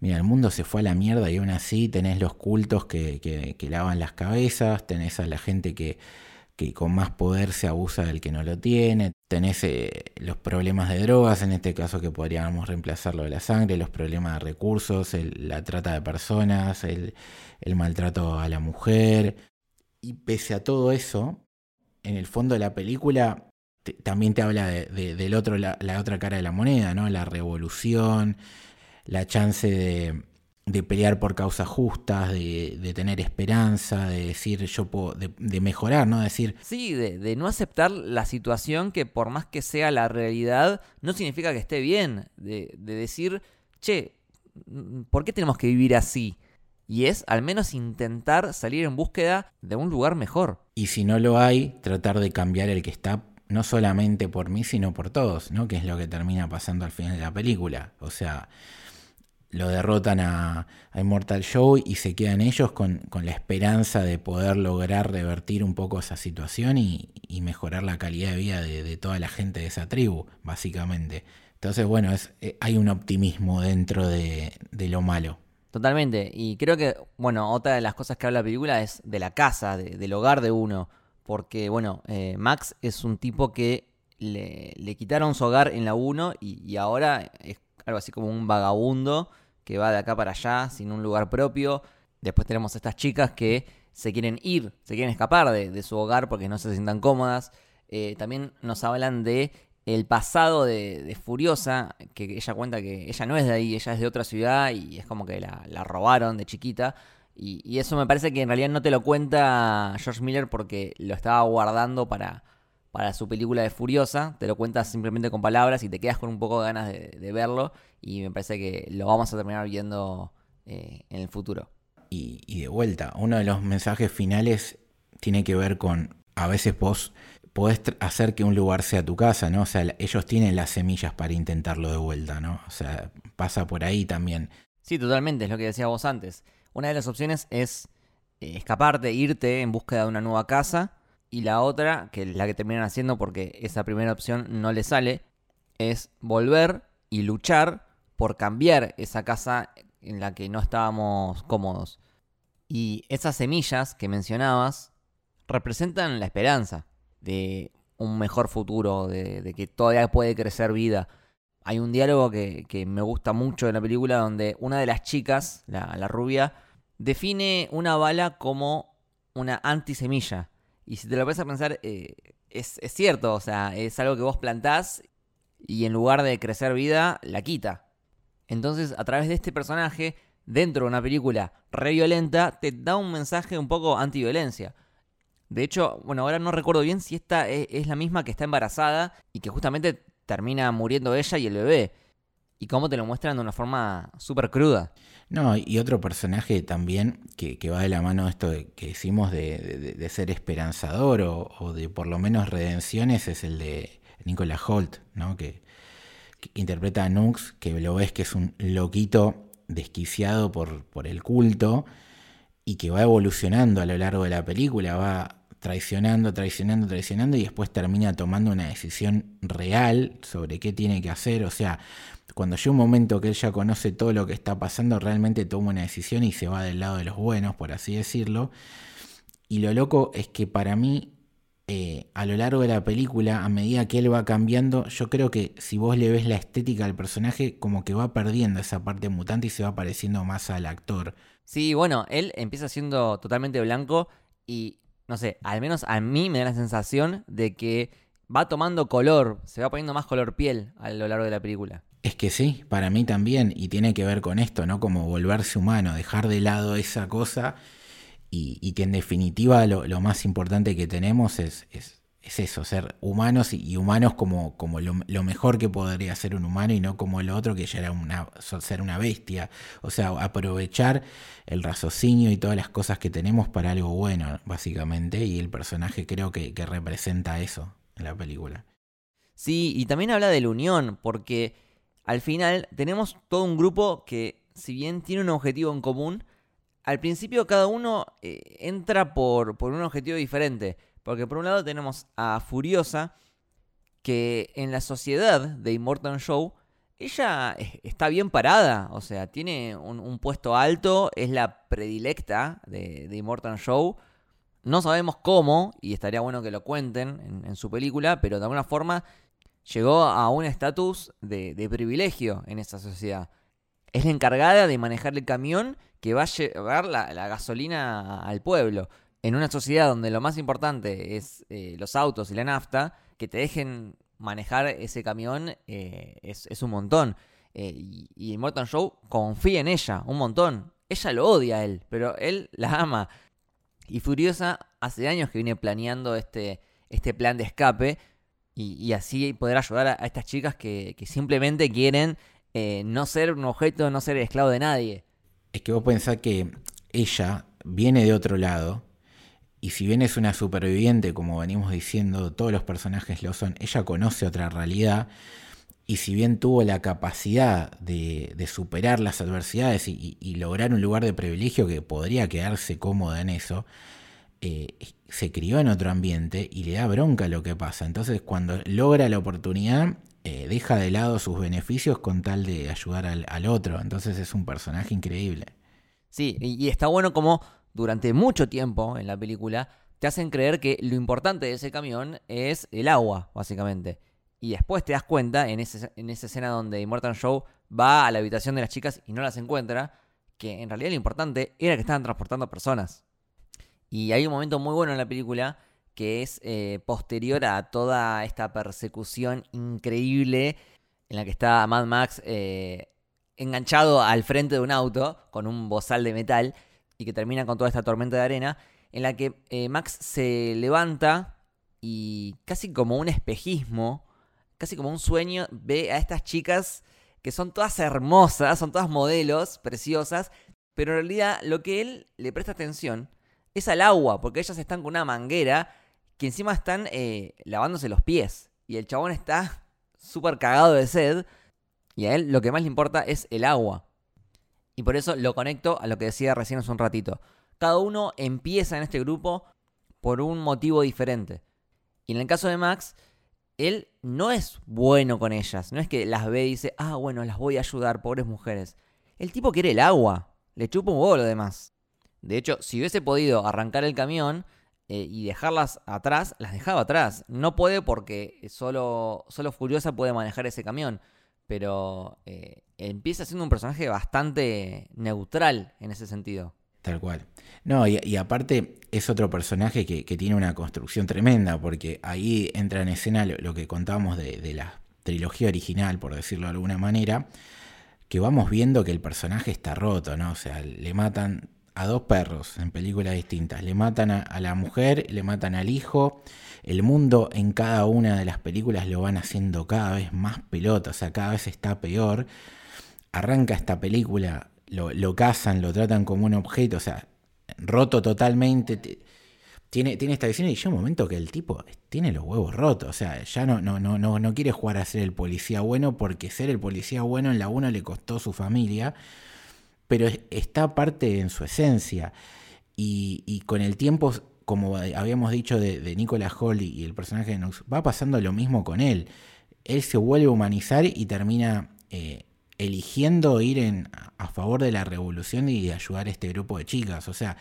Speaker 3: mira, el mundo se fue a la mierda y aún así tenés los cultos que, que, lavan las cabezas, tenés a la gente que, que, con más poder se abusa del que no lo tiene, tenés eh, los problemas de drogas, en este caso que podríamos reemplazarlo de la sangre, los problemas de recursos, la trata de personas, el, el maltrato a la mujer. Y pese a todo eso, en el fondo de la película también te habla de, del otro, la, otra cara de la moneda, ¿no? La revolución, la chance de, pelear por causas justas, de, tener esperanza, de decir yo puedo, de, mejorar, ¿no? Decir.
Speaker 2: Sí, de, no aceptar la situación que por más que sea la realidad, no significa que esté bien. De, decir, che, ¿por qué tenemos que vivir así? Y es al menos intentar salir en búsqueda de un lugar mejor.
Speaker 3: Y si no lo hay, tratar de cambiar el que está no solamente por mí, sino por todos, ¿no? Que es lo que termina pasando al final de la película. O sea, lo derrotan a, Immortal Show y se quedan ellos con, la esperanza de poder lograr revertir un poco esa situación y, mejorar la calidad de vida de, toda la gente de esa tribu, básicamente. Entonces, bueno, eh, hay un optimismo dentro de, lo malo.
Speaker 2: Totalmente. Y creo que, bueno, otra de las cosas que habla la película es de la casa, del hogar de uno porque, bueno, eh, Max es un tipo que le, quitaron su hogar en la 1 y, ahora es algo así como un vagabundo que va de acá para allá sin un lugar propio. Después tenemos a estas chicas que se quieren ir, se quieren escapar de, su hogar porque no se sientan cómodas. Eh, también nos hablan de el pasado de, Furiosa, que ella cuenta que ella no es de ahí, ella es de otra ciudad y es como que la, la robaron de chiquita. Y, eso me parece que en realidad no te lo cuenta George Miller porque lo estaba guardando para, para su película de Furiosa. Te lo cuenta simplemente con palabras y te quedas con un poco de ganas de, verlo. Y me parece que lo vamos a terminar viendo eh, en el futuro.
Speaker 3: Y, y, de vuelta, uno de los mensajes finales tiene que ver con a veces vos podés hacer que un lugar sea tu casa, ¿no? O sea, ellos tienen las semillas para intentarlo de vuelta, ¿no? O sea, pasa por ahí también.
Speaker 2: Sí, totalmente, es lo que decía vos antes. Una de las opciones es eh, escaparte, irte en búsqueda de una nueva casa. Y la otra, que es la que terminan haciendo porque esa primera opción no le sale, es volver y luchar por cambiar esa casa en la que no estábamos cómodos. Y esas semillas que mencionabas representan la esperanza de un mejor futuro, de, que todavía puede crecer vida. Hay un diálogo que, me gusta mucho en la película donde una de las chicas, la rubia, define una bala como una antisemilla. Y si te lo vas a pensar, eh, es, cierto, o sea, es algo que vos plantás y en lugar de crecer vida, la quita. Entonces, a través de este personaje, dentro de una película re violenta, te da un mensaje un poco antiviolencia. De hecho, bueno, ahora no recuerdo bien si esta es, es la misma que está embarazada y que justamente termina muriendo ella y el bebé. Y cómo te lo muestran de una forma súper cruda.
Speaker 3: No, y otro personaje también que, va de la mano de esto que decimos de, ser esperanzador o, de por lo menos redenciones es el de Nicolas Holt, ¿no? Que, interpreta a Nux, que lo ves que es un loquito desquiciado por, por el culto y que va evolucionando a lo largo de la película, va traicionando, traicionando, traicionando y después termina tomando una decisión real sobre qué tiene que hacer. O sea, cuando llega un momento que él ya conoce todo lo que está pasando, realmente toma una decisión y se va del lado de los buenos, por así decirlo. Y lo loco es que para mí, eh, a lo largo de la película, a medida que él va cambiando, yo creo que si vos le ves la estética del personaje, como que va perdiendo esa parte mutante y se va pareciendo más al actor.
Speaker 2: Sí, bueno, él empieza siendo totalmente blanco y, no sé, al menos a mí me da la sensación de que va tomando color, se va poniendo más color piel a lo largo de la película.
Speaker 3: Es que sí, para mí también, y tiene que ver con esto, ¿no? Como volverse humano, dejar de lado esa cosa y, que en definitiva lo, más importante que tenemos es, es, eso, ser humanos y, humanos como, como lo, mejor que podría ser un humano y no como el otro que ya era una, ser una bestia. O sea, aprovechar el raciocinio y todas las cosas que tenemos para algo bueno, básicamente, y el personaje creo que, que representa eso en la película.
Speaker 2: Sí, y también habla de la unión, porque al final tenemos todo un grupo que, si bien tiene un objetivo en común, al principio cada uno eh, entra por, por un objetivo diferente. Porque por un lado tenemos a Furiosa, que en la sociedad de Immortal Show, ella está bien parada, o sea, tiene un, puesto alto, es la predilecta de, Immortal Show. No sabemos cómo, y estaría bueno que lo cuenten en, su película, pero de alguna forma llegó a un estatus de, privilegio en esa sociedad. Es la encargada de manejar el camión que va a llevar la, gasolina al pueblo. En una sociedad donde lo más importante es eh, los autos y la nafta, que te dejen manejar ese camión eh, es, un montón. Eh, y, Morton Show confía en ella un montón. Ella lo odia a él, pero él la ama. Y Furiosa hace años que viene planeando este, este plan de escape y, así poder ayudar a, estas chicas que, simplemente quieren no ser un objeto, no ser esclavo de nadie.
Speaker 3: Es que vos pensás que ella viene de otro lado y si bien es una superviviente, como venimos diciendo, todos los personajes lo son, ella conoce otra realidad. Y si bien tuvo la capacidad de, superar las adversidades y, lograr un lugar de privilegio que podría quedarse cómoda en eso, eh, se crió en otro ambiente y le da bronca lo que pasa. Entonces cuando logra la oportunidad, eh, deja de lado sus beneficios con tal de ayudar al, al otro. Entonces es un personaje increíble.
Speaker 2: Sí, y está bueno como durante mucho tiempo en la película, te hacen creer que lo importante de ese camión es el agua, básicamente. Y después te das cuenta, en, en esa escena donde Immortal Show va a la habitación de las chicas y no las encuentra, que en realidad lo importante era que estaban transportando personas. Y hay un momento muy bueno en la película que es eh, posterior a toda esta persecución increíble en la que está Mad Max eh, enganchado al frente de un auto con un bozal de metal y que termina con toda esta tormenta de arena, en la que eh, Max se levanta y casi como un espejismo, casi como un sueño, ve a estas chicas que son todas hermosas, son todas modelos, preciosas, pero en realidad lo que él le presta atención es al agua, porque ellas están con una manguera que encima están eh, lavándose los pies. Y el chabón está [laughs] súper cagado de sed. Y a él lo que más le importa es el agua. Y por eso lo conecto a lo que decía recién hace un ratito. Cada uno empieza en este grupo por un motivo diferente. Y en el caso de Max, él no es bueno con ellas. No es que las ve y dice, ah, bueno, las voy a ayudar, pobres mujeres. El tipo quiere el agua. Le chupa un huevo lo demás. De hecho, si hubiese podido arrancar el camión eh, y dejarlas atrás, las dejaba atrás. No puede porque solo, solo Furiosa puede manejar ese camión pero eh, empieza siendo un personaje bastante neutral en ese sentido.
Speaker 3: Tal cual. No, y, aparte es otro personaje que, tiene una construcción tremenda, porque ahí entra en escena lo, que contábamos de, la trilogía original, por decirlo de alguna manera, que vamos viendo que el personaje está roto, ¿no? O sea, le matan a dos perros en películas distintas, le matan a la mujer, le matan al hijo, el mundo en cada una de las películas lo van haciendo cada vez más pelota, o sea, cada vez está peor. Arranca esta película, lo, cazan, lo tratan como un objeto, o sea, roto totalmente. Tiene, tiene esta visión y llega un momento que el tipo tiene los huevos rotos, o sea, ya no, no, no, no, no quiere jugar a ser el policía bueno porque ser el policía bueno en la 1 le costó su familia, pero está parte en su esencia. Y con el tiempo como habíamos dicho de, Nicolas Holly y el personaje de Nox, va pasando lo mismo con él. Él se vuelve a humanizar y termina eh, eligiendo ir en, a favor de la revolución y de ayudar a este grupo de chicas. O sea,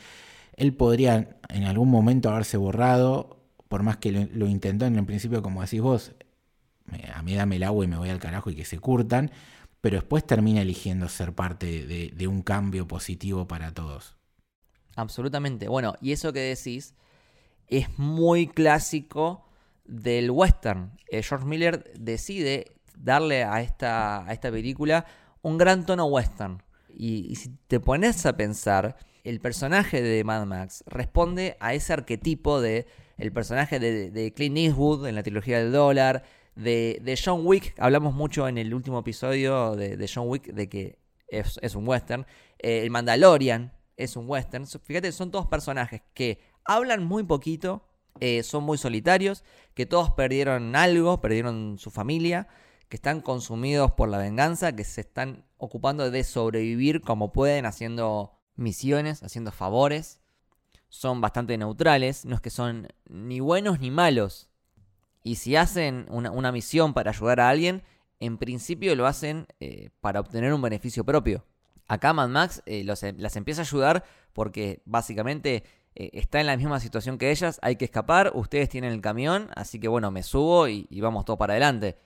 Speaker 3: él podría en algún momento haberse borrado, por más que lo, intentó en el principio, como decís vos, a mí dame el agua y me voy al carajo y que se curtan, pero después termina eligiendo ser parte de un cambio positivo para todos.
Speaker 2: Absolutamente. Bueno, y eso que decís es muy clásico del western. Eh, George Miller decide darle a esta, a esta película un gran tono western. Y, si te pones a pensar, el personaje de Mad Max responde a ese arquetipo de el personaje de, Clint Eastwood en la trilogía del dólar, de, John Wick, hablamos mucho en el último episodio de, John Wick de que es, un western, eh, el Mandalorian, es un western. Fíjate, son todos personajes que hablan muy poquito, eh, son muy solitarios, que todos perdieron algo, perdieron su familia, que están consumidos por la venganza, que se están ocupando de sobrevivir como pueden, haciendo misiones, haciendo favores. Son bastante neutrales, no es que son ni buenos ni malos. Y si hacen una, misión para ayudar a alguien, en principio lo hacen eh, para obtener un beneficio propio. Acá Mad Max eh, las empieza a ayudar porque básicamente eh, está en la misma situación que ellas, hay que escapar, ustedes tienen el camión, así que bueno, me subo y, vamos todo para adelante.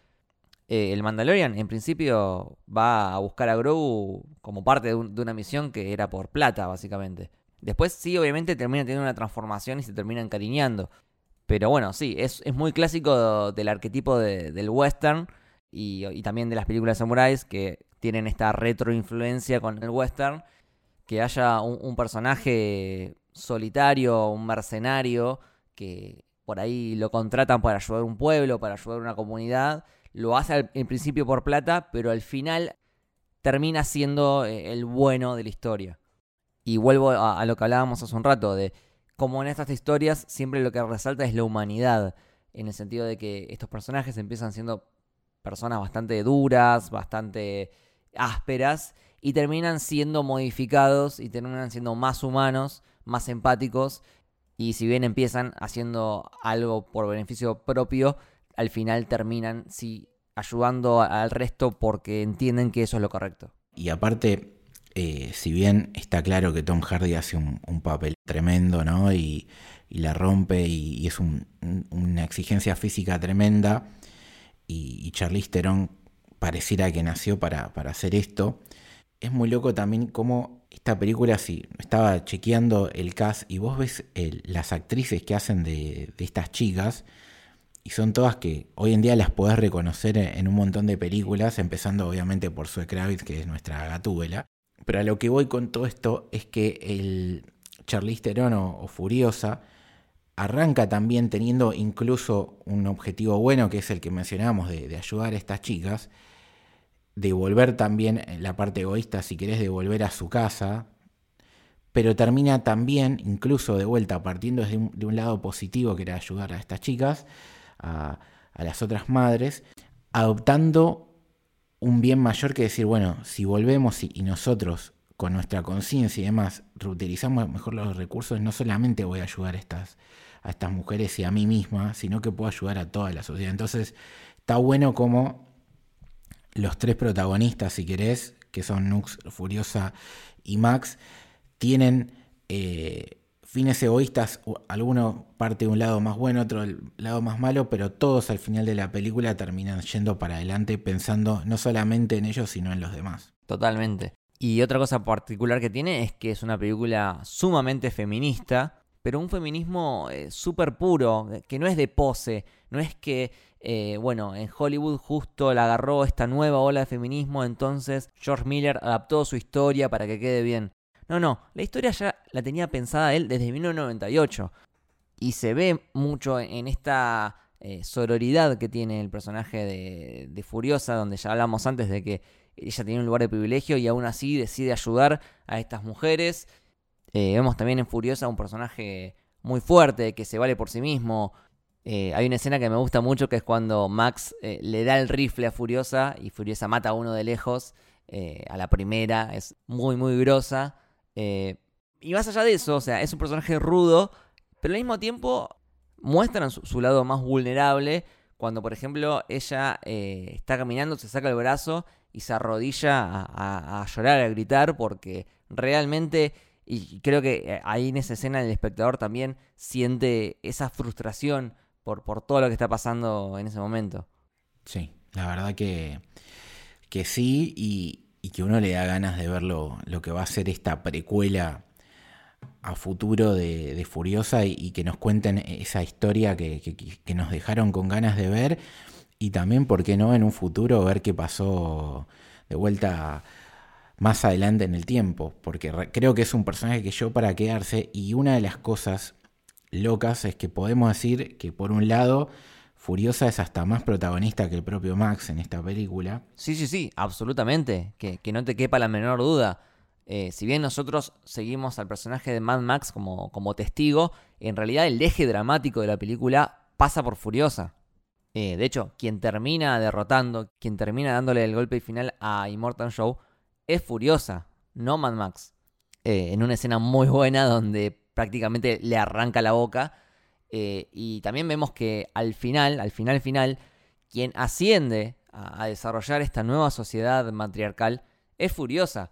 Speaker 2: Eh, el Mandalorian en principio va a buscar a Grogu como parte de, una misión que era por plata, básicamente. Después sí, obviamente termina teniendo una transformación y se termina encariñando. Pero bueno, sí, es, muy clásico del arquetipo del western y, y, también de las películas samuráis que tienen esta retroinfluencia con el western. Que haya un personaje solitario, un mercenario, que por ahí lo contratan para ayudar a un pueblo, para ayudar a una comunidad, lo hace en principio por plata, pero al final termina siendo eh, el bueno de la historia. Y vuelvo a, lo que hablábamos hace un rato, de cómo en estas historias siempre lo que resalta es la humanidad, en el sentido de que estos personajes empiezan siendo personas bastante duras, bastante ásperas, y terminan siendo modificados y terminan siendo más humanos más empáticos y si bien empiezan haciendo algo por beneficio propio, al final terminan sí ayudando al resto porque entienden que eso es lo correcto.
Speaker 3: Y aparte, eh, si bien está claro que Tom Hardy hace un, papel tremendo, ¿no? Y, la rompe y, es una exigencia física tremenda, y, y Charlize Theron pareciera que nació para, para hacer esto, es muy loco también cómo esta película, si estaba chequeando el cast y vos ves las actrices que hacen de, estas chicas, y son todas que hoy en día las podés reconocer en un montón de películas, empezando obviamente por Sue Kravitz, que es nuestra gatúbela. Pero a lo que voy con todo esto es que el Charlize Theron o, Furiosa arranca también teniendo incluso un objetivo bueno, que es el que mencionábamos de, de ayudar a estas chicas, devolver también la parte egoísta, si querés, devolver a su casa, pero termina también, incluso de vuelta, partiendo de un, lado positivo, que era ayudar a estas chicas, a, las otras madres, adoptando un bien mayor que decir, bueno, si volvemos y, nosotros con nuestra conciencia y demás reutilizamos mejor los recursos, no solamente voy a ayudar a estas, a estas mujeres y a mí misma, sino que puedo ayudar a toda la sociedad. Entonces, está bueno como los tres protagonistas, si querés, que son Nux, Furiosa y Max, tienen eh, fines egoístas, alguno parte de un lado más bueno, otro del lado más malo, pero todos al final de la película terminan yendo para adelante pensando no solamente en ellos, sino en los demás.
Speaker 2: Totalmente. Y otra cosa particular que tiene es que es una película sumamente feminista, pero un feminismo eh, súper puro, que no es de pose, no es que eh, bueno, en Hollywood justo la agarró esta nueva ola de feminismo, entonces George Miller adaptó su historia para que quede bien. No, no, la historia ya la tenía pensada él desde 1998. Y se ve mucho en esta eh, sororidad que tiene el personaje de, Furiosa, donde ya hablamos antes de que ella tiene un lugar de privilegio y aún así decide ayudar a estas mujeres. Eh, vemos también en Furiosa un personaje muy fuerte, que se vale por sí mismo, eh, hay una escena que me gusta mucho que es cuando Max eh, le da el rifle a Furiosa y Furiosa mata a uno de lejos eh, a la primera. Es muy, muy grosa. y más allá de eso, o sea, es un personaje rudo, pero al mismo tiempo muestran su, lado más vulnerable cuando, por ejemplo, ella está caminando, se saca el brazo y se arrodilla a, a llorar, a gritar, porque realmente y creo que ahí en esa escena el espectador también siente esa frustración por, todo lo que está pasando en ese momento.
Speaker 3: Sí, la verdad que, que sí, y, que uno le da ganas de ver lo, que va a ser esta precuela a futuro de, Furiosa y, que nos cuenten esa historia que, que, nos dejaron con ganas de ver y también, ¿por qué no?, en un futuro ver qué pasó de vuelta más adelante en el tiempo, porque creo que es un personaje que yo para quedarse y una de las cosas locas es que podemos decir que por un lado Furiosa es hasta más protagonista que el propio Max en esta película.
Speaker 2: Sí, sí, sí, absolutamente, que, no te quepa la menor duda. Eh, si bien nosotros seguimos al personaje de Mad Max como, como testigo, en realidad el eje dramático de la película pasa por Furiosa. Eh, de hecho, quien termina derrotando, quien termina dándole el golpe final a Immortal Show, es Furiosa, no Mad Max. Eh, en una escena muy buena donde prácticamente le arranca la boca. y también vemos que al final, al final final, quien asciende a desarrollar esta nueva sociedad matriarcal es Furiosa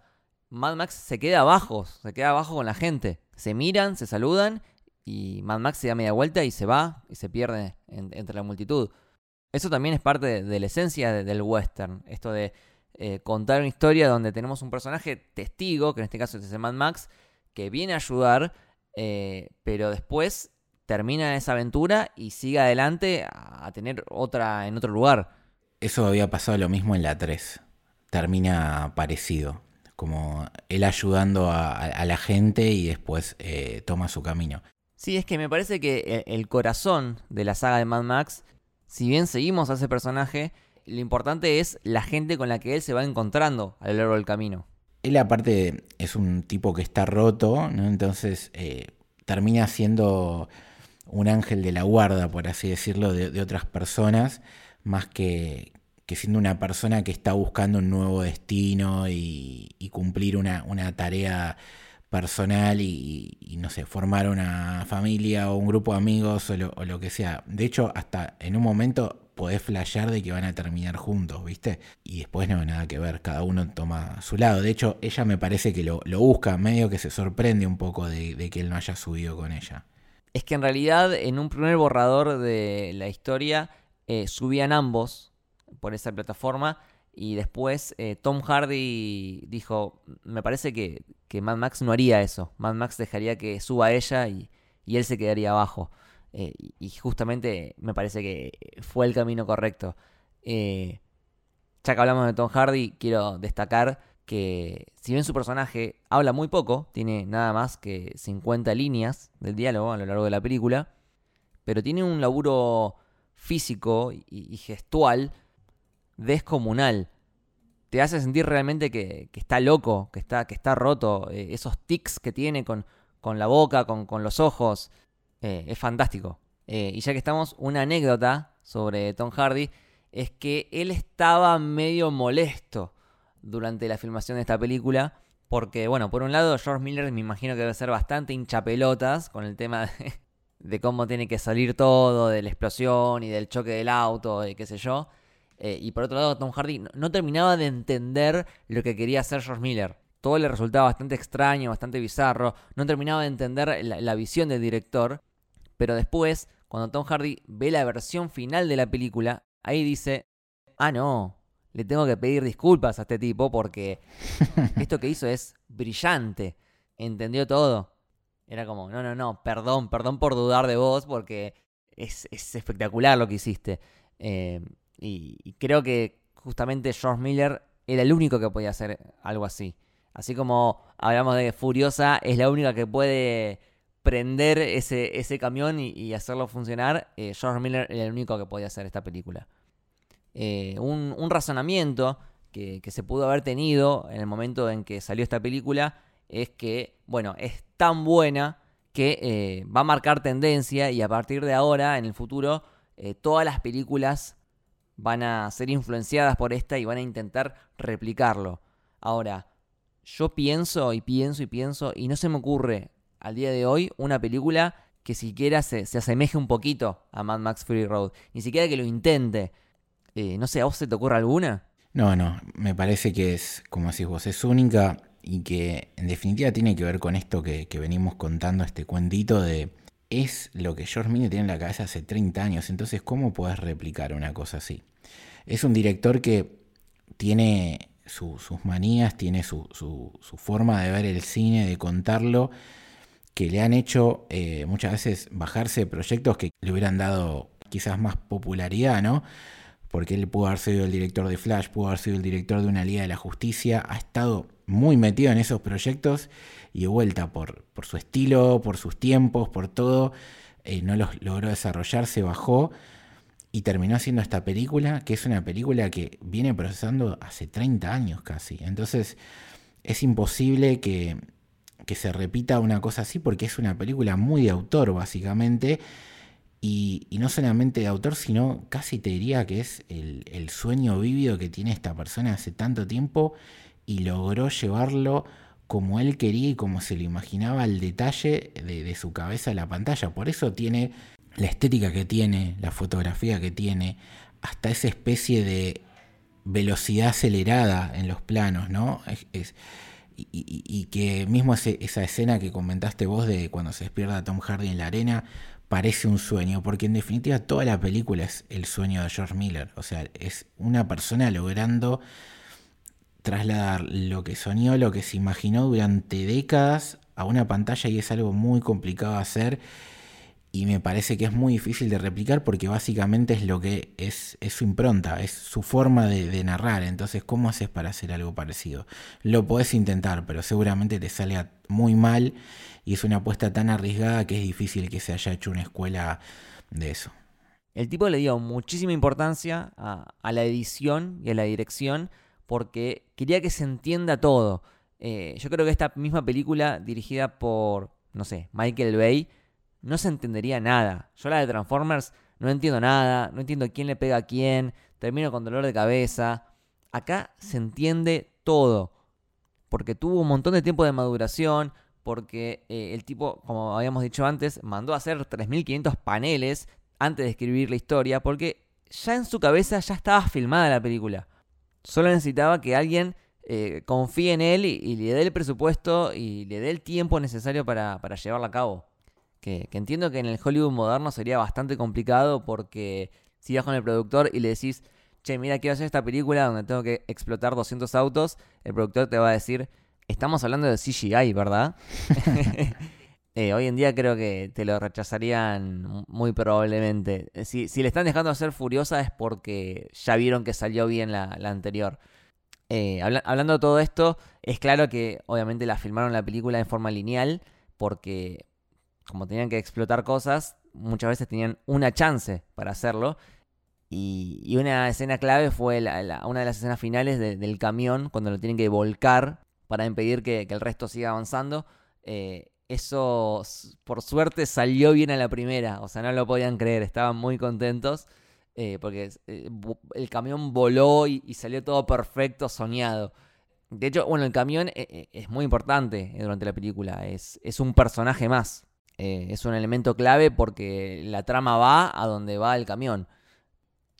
Speaker 2: Mad Max se queda abajo, se queda abajo con la gente. Se miran, se saludan y Mad Max se da media vuelta y se va y se pierde entre la multitud. Eso también es parte de, la esencia del western, esto de eh, contar una historia donde tenemos un personaje testigo, que en este caso es el Mad Max, que viene a ayudar, eh, pero después termina esa aventura y sigue adelante a tener otra en otro lugar.
Speaker 3: Eso había pasado lo mismo en la 3. Termina parecido como él ayudando a, la gente y después eh, toma su camino.
Speaker 2: Sí, es que me parece que el corazón de la saga de Mad Max, si bien seguimos a ese personaje, lo importante es la gente con la que él se va encontrando a lo largo del camino.
Speaker 3: Él aparte es un tipo que está roto, ¿no? Entonces eh, termina siendo un ángel de la guarda, por así decirlo, de otras personas, más que, que siendo una persona que está buscando un nuevo destino y, cumplir una, tarea personal y, no sé, formar una familia o un grupo de amigos o lo, que sea. De hecho, hasta en un momento podés flashear de que van a terminar juntos, ¿viste? Y después no, nada que ver, cada uno toma su lado. De hecho, ella me parece que lo, busca, medio que se sorprende un poco de, que él no haya subido con ella.
Speaker 2: Es que en realidad en un primer borrador de la historia eh, subían ambos por esa plataforma. Y después eh, Tom Hardy dijo, me parece que, que, Mad Max no haría eso. Mad Max dejaría que suba ella y, él se quedaría abajo. Eh, y justamente me parece que fue el camino correcto. Eh, ya que hablamos de Tom Hardy, quiero destacar que si bien su personaje habla muy poco, tiene nada más que 50 líneas del diálogo a lo largo de la película, pero tiene un laburo físico y gestual descomunal. Te hace sentir realmente que, está loco, que está, que está roto. Eh, esos tics que tiene con, con la boca, con, con los ojos. Eh, es fantástico. Eh, y ya que estamos, una anécdota sobre Tom Hardy es que él estaba medio molesto durante la filmación de esta película. Porque, bueno, por un lado, George Miller me imagino que debe ser bastante hinchapelotas con el tema de, cómo tiene que salir todo, de la explosión y del choque del auto, y qué sé yo. Eh, y por otro lado, Tom Hardy no, terminaba de entender lo que quería hacer George Miller. Todo le resultaba bastante extraño, bastante bizarro. No terminaba de entender la, visión del director. Pero después, cuando Tom Hardy ve la versión final de la película, ahí dice, ah, no, le tengo que pedir disculpas a este tipo porque [laughs] esto que hizo es brillante. Entendió todo. Era como, no, no, no, perdón, perdón por dudar de vos porque es, espectacular lo que hiciste. Eh, y, creo que justamente George Miller era el único que podía hacer algo así. Así como hablamos de Furiosa, es la única que puede prender ese, ese camión y, hacerlo funcionar. Eh, George Miller era el único que podía hacer esta película. Eh, un, razonamiento que, se pudo haber tenido en el momento en que salió esta película es que, bueno, es tan buena que eh, va a marcar tendencia y a partir de ahora, en el futuro, todas las películas van a ser influenciadas por esta y van a intentar replicarlo. Ahora, yo pienso y pienso y pienso y no se me ocurre al día de hoy una película que siquiera se, asemeje un poquito a Mad Max Fury Road. Ni siquiera que lo intente. Eh, no sé, ¿a vos se te ocurre alguna?
Speaker 3: No, no, me parece que es, como decís vos, es única y que en definitiva tiene que ver con esto que, venimos contando, este cuentito de es lo que George Miller tiene en la cabeza hace 30 años, entonces ¿cómo puedes replicar una cosa así? Es un director que tiene sus manías, tiene su, forma de ver el cine, de contarlo, que le han hecho eh, muchas veces bajarse proyectos que le hubieran dado quizás más popularidad, ¿no? Porque él pudo haber sido el director de Flash, pudo haber sido el director de una Liga de la Justicia, ha estado muy metido en esos proyectos y de vuelta por, por su estilo, por sus tiempos, por todo, eh, no los logró desarrollar, se bajó y terminó haciendo esta película, que es una película que viene procesando hace 30 años casi. Entonces, es imposible que, que se repita una cosa así porque es una película muy de autor, básicamente. Y, no solamente de autor, sino casi te diría que es el, sueño vívido que tiene esta persona hace tanto tiempo y logró llevarlo como él quería y como se lo imaginaba al detalle de, de, su cabeza a la pantalla. Por eso tiene la estética que tiene, la fotografía que tiene, hasta esa especie de velocidad acelerada en los planos, ¿no? Es, y, que mismo esa escena que comentaste vos de cuando se despierta Tom Hardy en la arena, parece un sueño, porque en definitiva toda la película es el sueño de George Miller, o sea, es una persona logrando trasladar lo que soñó, lo que se imaginó durante décadas a una pantalla y es algo muy complicado de hacer y me parece que es muy difícil de replicar porque básicamente es lo que es, es su impronta, es su forma de, narrar. Entonces, ¿cómo haces para hacer algo parecido? Lo podés intentar, pero seguramente te sale muy mal y es una apuesta tan arriesgada que es difícil que se haya hecho una escuela de eso.
Speaker 2: El tipo le dio muchísima importancia a, la edición y a la dirección porque quería que se entienda todo. Eh, yo creo que esta misma película dirigida por, no sé, Michael Bay, no se entendería nada. Yo la de Transformers no entiendo nada, no entiendo quién le pega a quién, termino con dolor de cabeza. Acá se entiende todo, porque tuvo un montón de tiempo de maduración, porque eh, el tipo, como habíamos dicho antes, mandó a hacer 3.500 paneles antes de escribir la historia, porque ya en su cabeza ya estaba filmada la película. Solo necesitaba que alguien eh, confíe en él y, le dé el presupuesto y le dé el tiempo necesario para, para llevarla a cabo que, entiendo que en el Hollywood moderno sería bastante complicado porque si vas con el productor y le decís, che, mira, quiero hacer esta película donde tengo que explotar 200 autos, el productor te va a decir, estamos hablando de CGI, ¿verdad? [laughs] Eh, hoy en día creo que te lo rechazarían muy probablemente. Eh, si, le están dejando hacer Furiosa es porque ya vieron que salió bien la, anterior. Eh, hablando de todo esto, es claro que obviamente la filmaron la película en forma lineal porque como tenían que explotar cosas, muchas veces tenían una chance para hacerlo. Y, una escena clave fue una de las escenas finales del camión, cuando lo tienen que volcar para impedir que, el resto siga avanzando. Eh, eso, por suerte, salió bien a la primera. O sea, no lo podían creer, estaban muy contentos. Eh, porque eh, el camión voló y, salió todo perfecto, soñado. De hecho, bueno, el camión es muy importante durante la película. Es, es un personaje más. Eh, es un elemento clave porque la trama va a donde va el camión.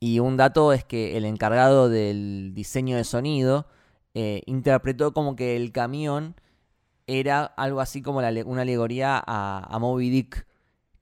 Speaker 2: Y un dato es que el encargado del diseño de sonido eh, interpretó como que el camión era algo así como una alegoría a, Moby Dick,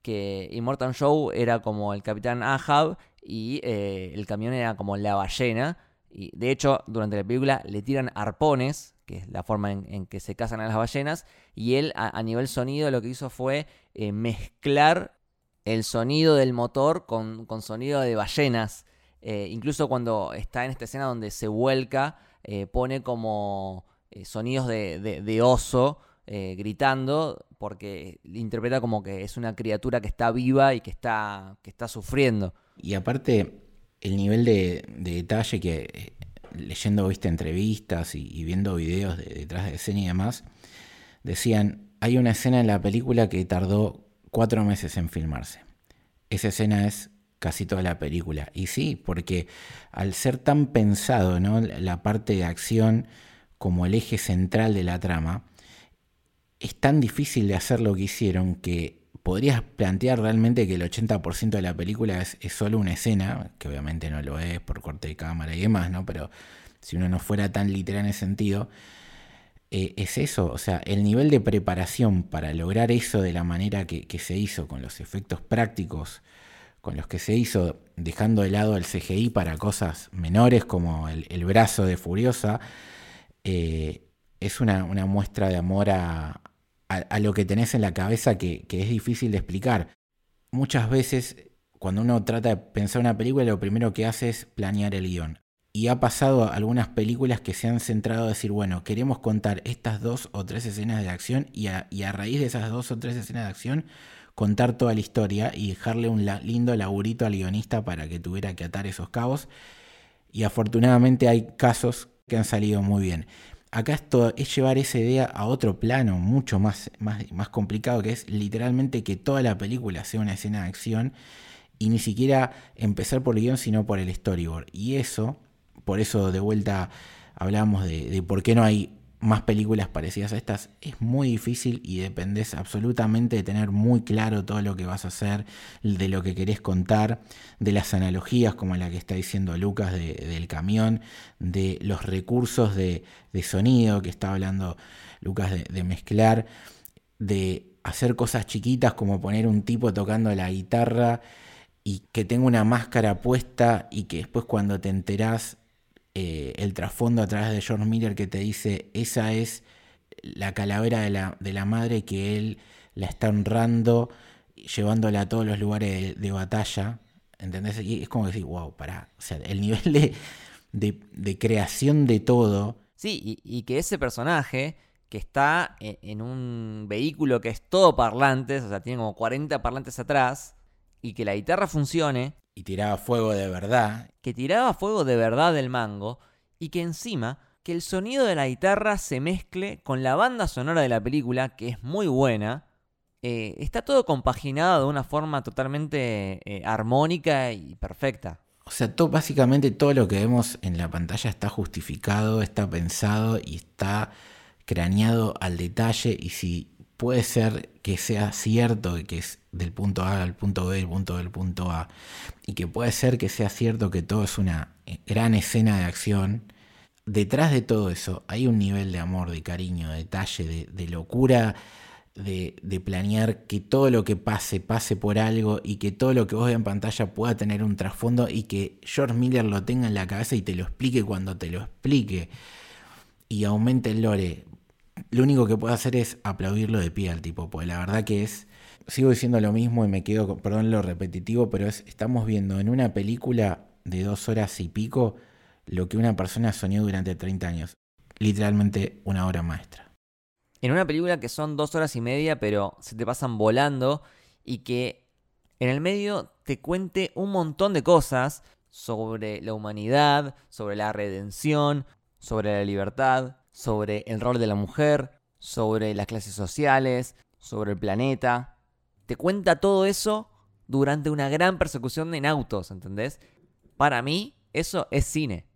Speaker 2: que Immortal Show era como el capitán Ahab y eh, el camión era como la ballena. Y de hecho, durante la película le tiran arpones que es la forma en, que se cazan a las ballenas, y él a, nivel sonido lo que hizo fue eh, mezclar el sonido del motor con, sonido de ballenas. Eh, incluso cuando está en esta escena donde se vuelca, eh, pone como sonidos de, oso gritando, porque interpreta como que es una criatura que está viva y que está, que está sufriendo.
Speaker 3: Y aparte, el nivel de detalle que leyendo viste entrevistas y, viendo videos de, detrás de escena y demás, decían, hay una escena en la película que tardó cuatro meses en filmarse. Esa escena es casi toda la película. Y sí, porque al ser tan pensado ¿no? la parte de acción como el eje central de la trama, es tan difícil de hacer lo que hicieron que podrías plantear realmente que el 80% de la película es, solo una escena, que obviamente no lo es por corte de cámara y demás, ¿no? Pero si uno no fuera tan literal en ese sentido, eh, es eso, o sea, el nivel de preparación para lograr eso de la manera que, se hizo, con los efectos prácticos, con los que se hizo, dejando de lado el CGI para cosas menores como el, brazo de Furiosa, eh, es una, una muestra de amor a, a, lo que tenés en la cabeza que, es difícil de explicar. Muchas veces, cuando uno trata de pensar una película, lo primero que hace es planear el guion. Y ha pasado algunas películas que se han centrado a decir, bueno, queremos contar estas dos o tres escenas de acción y a, raíz de esas dos o tres escenas de acción contar toda la historia y dejarle un lindo laburito al guionista para que tuviera que atar esos cabos. Y afortunadamente hay casos que han salido muy bien. Acá es llevar esa idea a otro plano mucho más, más, más complicado, que es literalmente que toda la película sea una escena de acción y ni siquiera empezar por el guion, sino por el storyboard. Y eso, por eso de vuelta hablábamos de, de por qué no hay más películas parecidas a estas, es muy difícil y dependes absolutamente de tener muy claro todo lo que vas a hacer, de lo que querés contar, de las analogías como la que está diciendo Lucas del camión, de los recursos de, sonido que está hablando Lucas de, mezclar, de hacer cosas chiquitas como poner un tipo tocando la guitarra y que tenga una máscara puesta y que después cuando te enterás eh, el trasfondo a través de George Miller que te dice esa es la calavera de la, de la madre que él la está honrando, llevándola a todos los lugares de, batalla. ¿Entendés? Y es como decir, wow, pará. O sea, el nivel de, de, creación de todo.
Speaker 2: Sí, y, que ese personaje que está en, en, un vehículo que es todo parlantes, o sea, tiene como 40 parlantes atrás, y que la guitarra funcione,
Speaker 3: y tiraba fuego de verdad.
Speaker 2: Que tiraba fuego de verdad del mango y que encima que el sonido de la guitarra se mezcle con la banda sonora de la película, que es muy buena. Eh, está todo compaginado de una forma totalmente eh, armónica y perfecta.
Speaker 3: O sea, todo, básicamente todo lo que vemos en la pantalla está justificado, está pensado y está craneado al detalle. Y si puede ser que sea cierto que es del punto A al punto B, del punto B al punto A, y que puede ser que sea cierto que todo es una eh, gran escena de acción, detrás de todo eso hay un nivel de amor, de cariño, de detalle, de, locura, de, de, planear que todo lo que pase pase por algo y que todo lo que vos veas en pantalla pueda tener un trasfondo y que George Miller lo tenga en la cabeza y te lo explique cuando te lo explique. Y aumente el lore lo único que puedo hacer es aplaudirlo de pie al tipo, pues la verdad que es, sigo diciendo lo mismo y me quedo, con, perdón lo repetitivo, pero es, estamos viendo en una película de dos horas y pico lo que una persona soñó durante 30 años. Literalmente una obra maestra.
Speaker 2: En una película que son dos horas y media, pero se te pasan volando y que en el medio te cuente un montón de cosas sobre la humanidad, sobre la redención, sobre la libertad, sobre el rol de la mujer, sobre las clases sociales, sobre el planeta. Te cuenta todo eso durante una gran persecución en autos, ¿entendés? Para mí, eso es cine.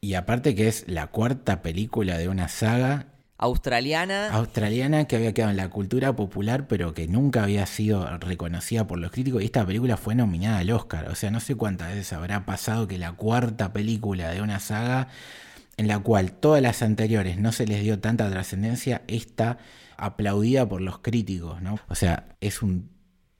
Speaker 3: Y aparte que es la cuarta película de una saga
Speaker 2: australiana.
Speaker 3: Australiana que había quedado en la cultura popular, pero que nunca había sido reconocida por los críticos. Y esta película fue nominada al Oscar. O sea, no sé cuántas veces habrá pasado que la cuarta película de una saga en la cual todas las anteriores no se les dio tanta trascendencia, esta aplaudida por los críticos, ¿no? O sea, es un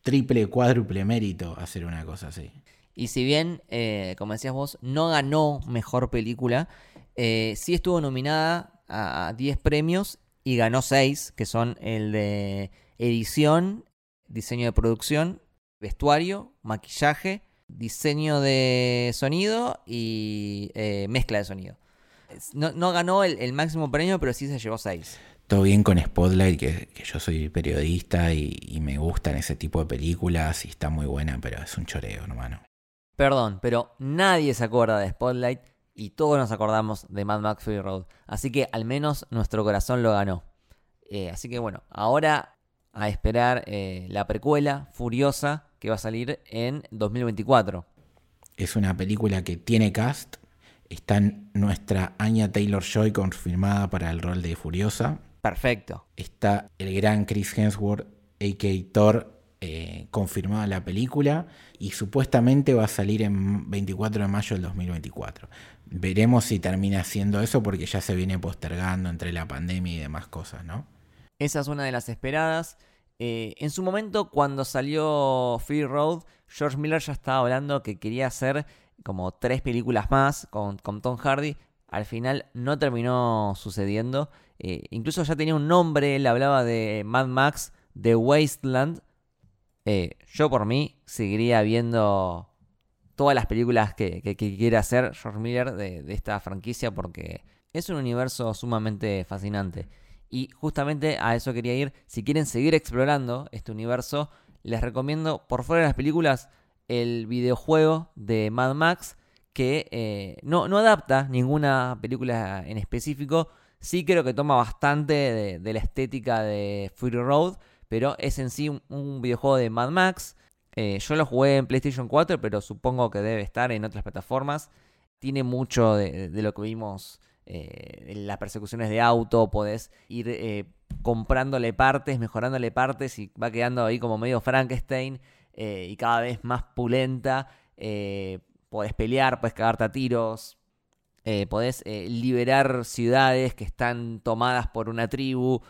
Speaker 3: triple, cuádruple mérito hacer una cosa así.
Speaker 2: Y si bien, eh, como decías vos, no ganó mejor película, eh, sí estuvo nominada a 10 premios y ganó 6, que son el de edición, diseño de producción, vestuario, maquillaje, diseño de sonido y eh, mezcla de sonido no, ganó el, máximo premio, pero sí se llevó seis.
Speaker 3: Todo bien con Spotlight, que, yo soy periodista y, me gustan ese tipo de películas y está muy buena, pero es un choreo, hermano.
Speaker 2: Perdón, pero nadie se acuerda de Spotlight y todos nos acordamos de Mad Max Fury Road. Así que al menos nuestro corazón lo ganó. Eh, así que bueno, ahora a esperar eh, la precuela Furiosa que va a salir en 2024.
Speaker 3: Es una película que tiene cast, Está nuestra Anya Taylor Joy confirmada para el rol de Furiosa.
Speaker 2: Perfecto.
Speaker 3: Está el gran Chris Hemsworth, a.k.a. Thor, eh, confirmada la película. Y supuestamente va a salir en 24 de mayo del 2024. Veremos si termina siendo eso porque ya se viene postergando entre la pandemia y demás cosas, ¿no?
Speaker 2: Esa es una de las esperadas. Eh, en su momento, cuando salió Free Road, George Miller ya estaba hablando que quería hacer como tres películas más con, Tom Hardy. Al final no terminó sucediendo. Eh, incluso ya tenía un nombre, él hablaba de Mad Max, The Wasteland. Eh, yo por mí seguiría viendo todas las películas que, quiera hacer George Miller de, de, esta franquicia porque es un universo sumamente fascinante. Y justamente a eso quería ir. Si quieren seguir explorando este universo, les recomiendo por fuera de las películas el videojuego de Mad Max que eh, no, no, adapta ninguna película en específico, Sí creo que toma bastante de, la estética de Fury Road, pero es en sí un, videojuego de Mad Max. Eh, yo lo jugué en PlayStation 4, pero supongo que debe estar en otras plataformas. Tiene mucho de, lo que vimos eh, en las persecuciones de auto. Podés ir comprándole partes, mejorándole partes y va quedando ahí como medio Frankenstein y cada vez más pulenta. podés pelear, podés cagarte a tiros, eh, podés eh, liberar ciudades que están tomadas por una tribu.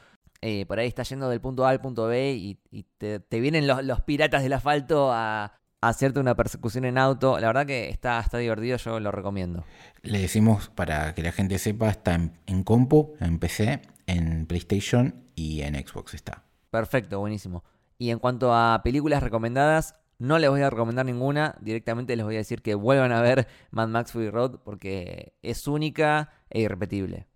Speaker 2: Eh, por ahí estás yendo del punto A al punto B y, te, vienen los, piratas del asfalto a, hacerte una persecución en auto. La verdad que está, está divertido, yo lo recomiendo.
Speaker 3: Le decimos para que la gente sepa, está en, en compu, en PC, en PlayStation y en Xbox está.
Speaker 2: Perfecto, buenísimo. Y en cuanto a películas recomendadas, no les voy a recomendar ninguna, directamente les voy a decir que vuelvan a ver Mad Max Fury Road porque es única e irrepetible.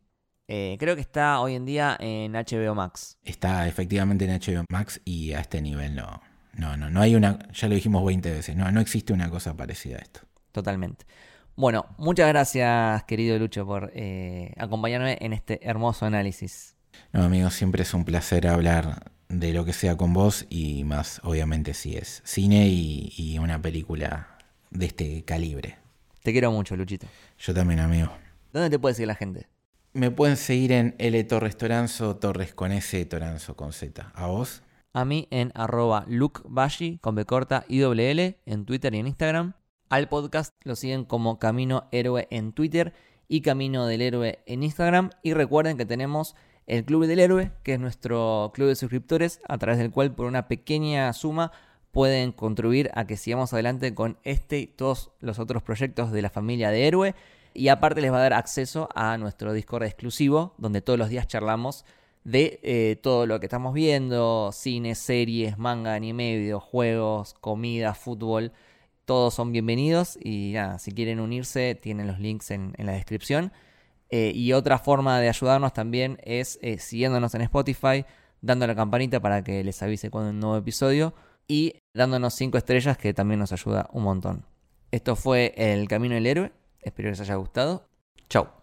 Speaker 2: Eh, creo que está hoy en día en HBO Max.
Speaker 3: Está efectivamente en HBO Max y a este nivel no. No, no, no hay una, ya lo dijimos 20 veces, no, no existe una cosa parecida a esto.
Speaker 2: Totalmente. Bueno, muchas gracias querido Lucho por eh, acompañarme en este hermoso análisis.
Speaker 3: No, amigos, siempre es un placer hablar de lo que sea con vos y más obviamente si es cine y, una película de este calibre.
Speaker 2: Te quiero mucho, Luchito.
Speaker 3: Yo también, amigo.
Speaker 2: ¿Dónde te puede seguir la gente?
Speaker 3: Me pueden seguir en L Torres Toranzo, Torres con S, Toranzo con Z. ¿A vos?
Speaker 2: A mí en arroba lukebashi con B corta y doble L en Twitter y en Instagram. Al podcast lo siguen como Camino Héroe en Twitter y Camino del Héroe en Instagram. Y recuerden que tenemos el Club del Héroe, que es nuestro club de suscriptores, a través del cual por una pequeña suma pueden contribuir a que sigamos adelante con este y todos los otros proyectos de la familia de Héroe. Y aparte les va a dar acceso a nuestro Discord exclusivo, donde todos los días charlamos de eh, todo lo que estamos viendo, cine, series, manga, anime, videojuegos, comida, fútbol. Todos son bienvenidos y nada, si quieren unirse tienen los links en la descripción. Eh, y otra forma de ayudarnos también es eh, siguiéndonos en Spotify, dando la campanita para que les avise cuando hay un nuevo episodio y dándonos 5 estrellas que también nos ayuda un montón. Esto fue El Camino del Héroe, espero que les haya gustado. Chau.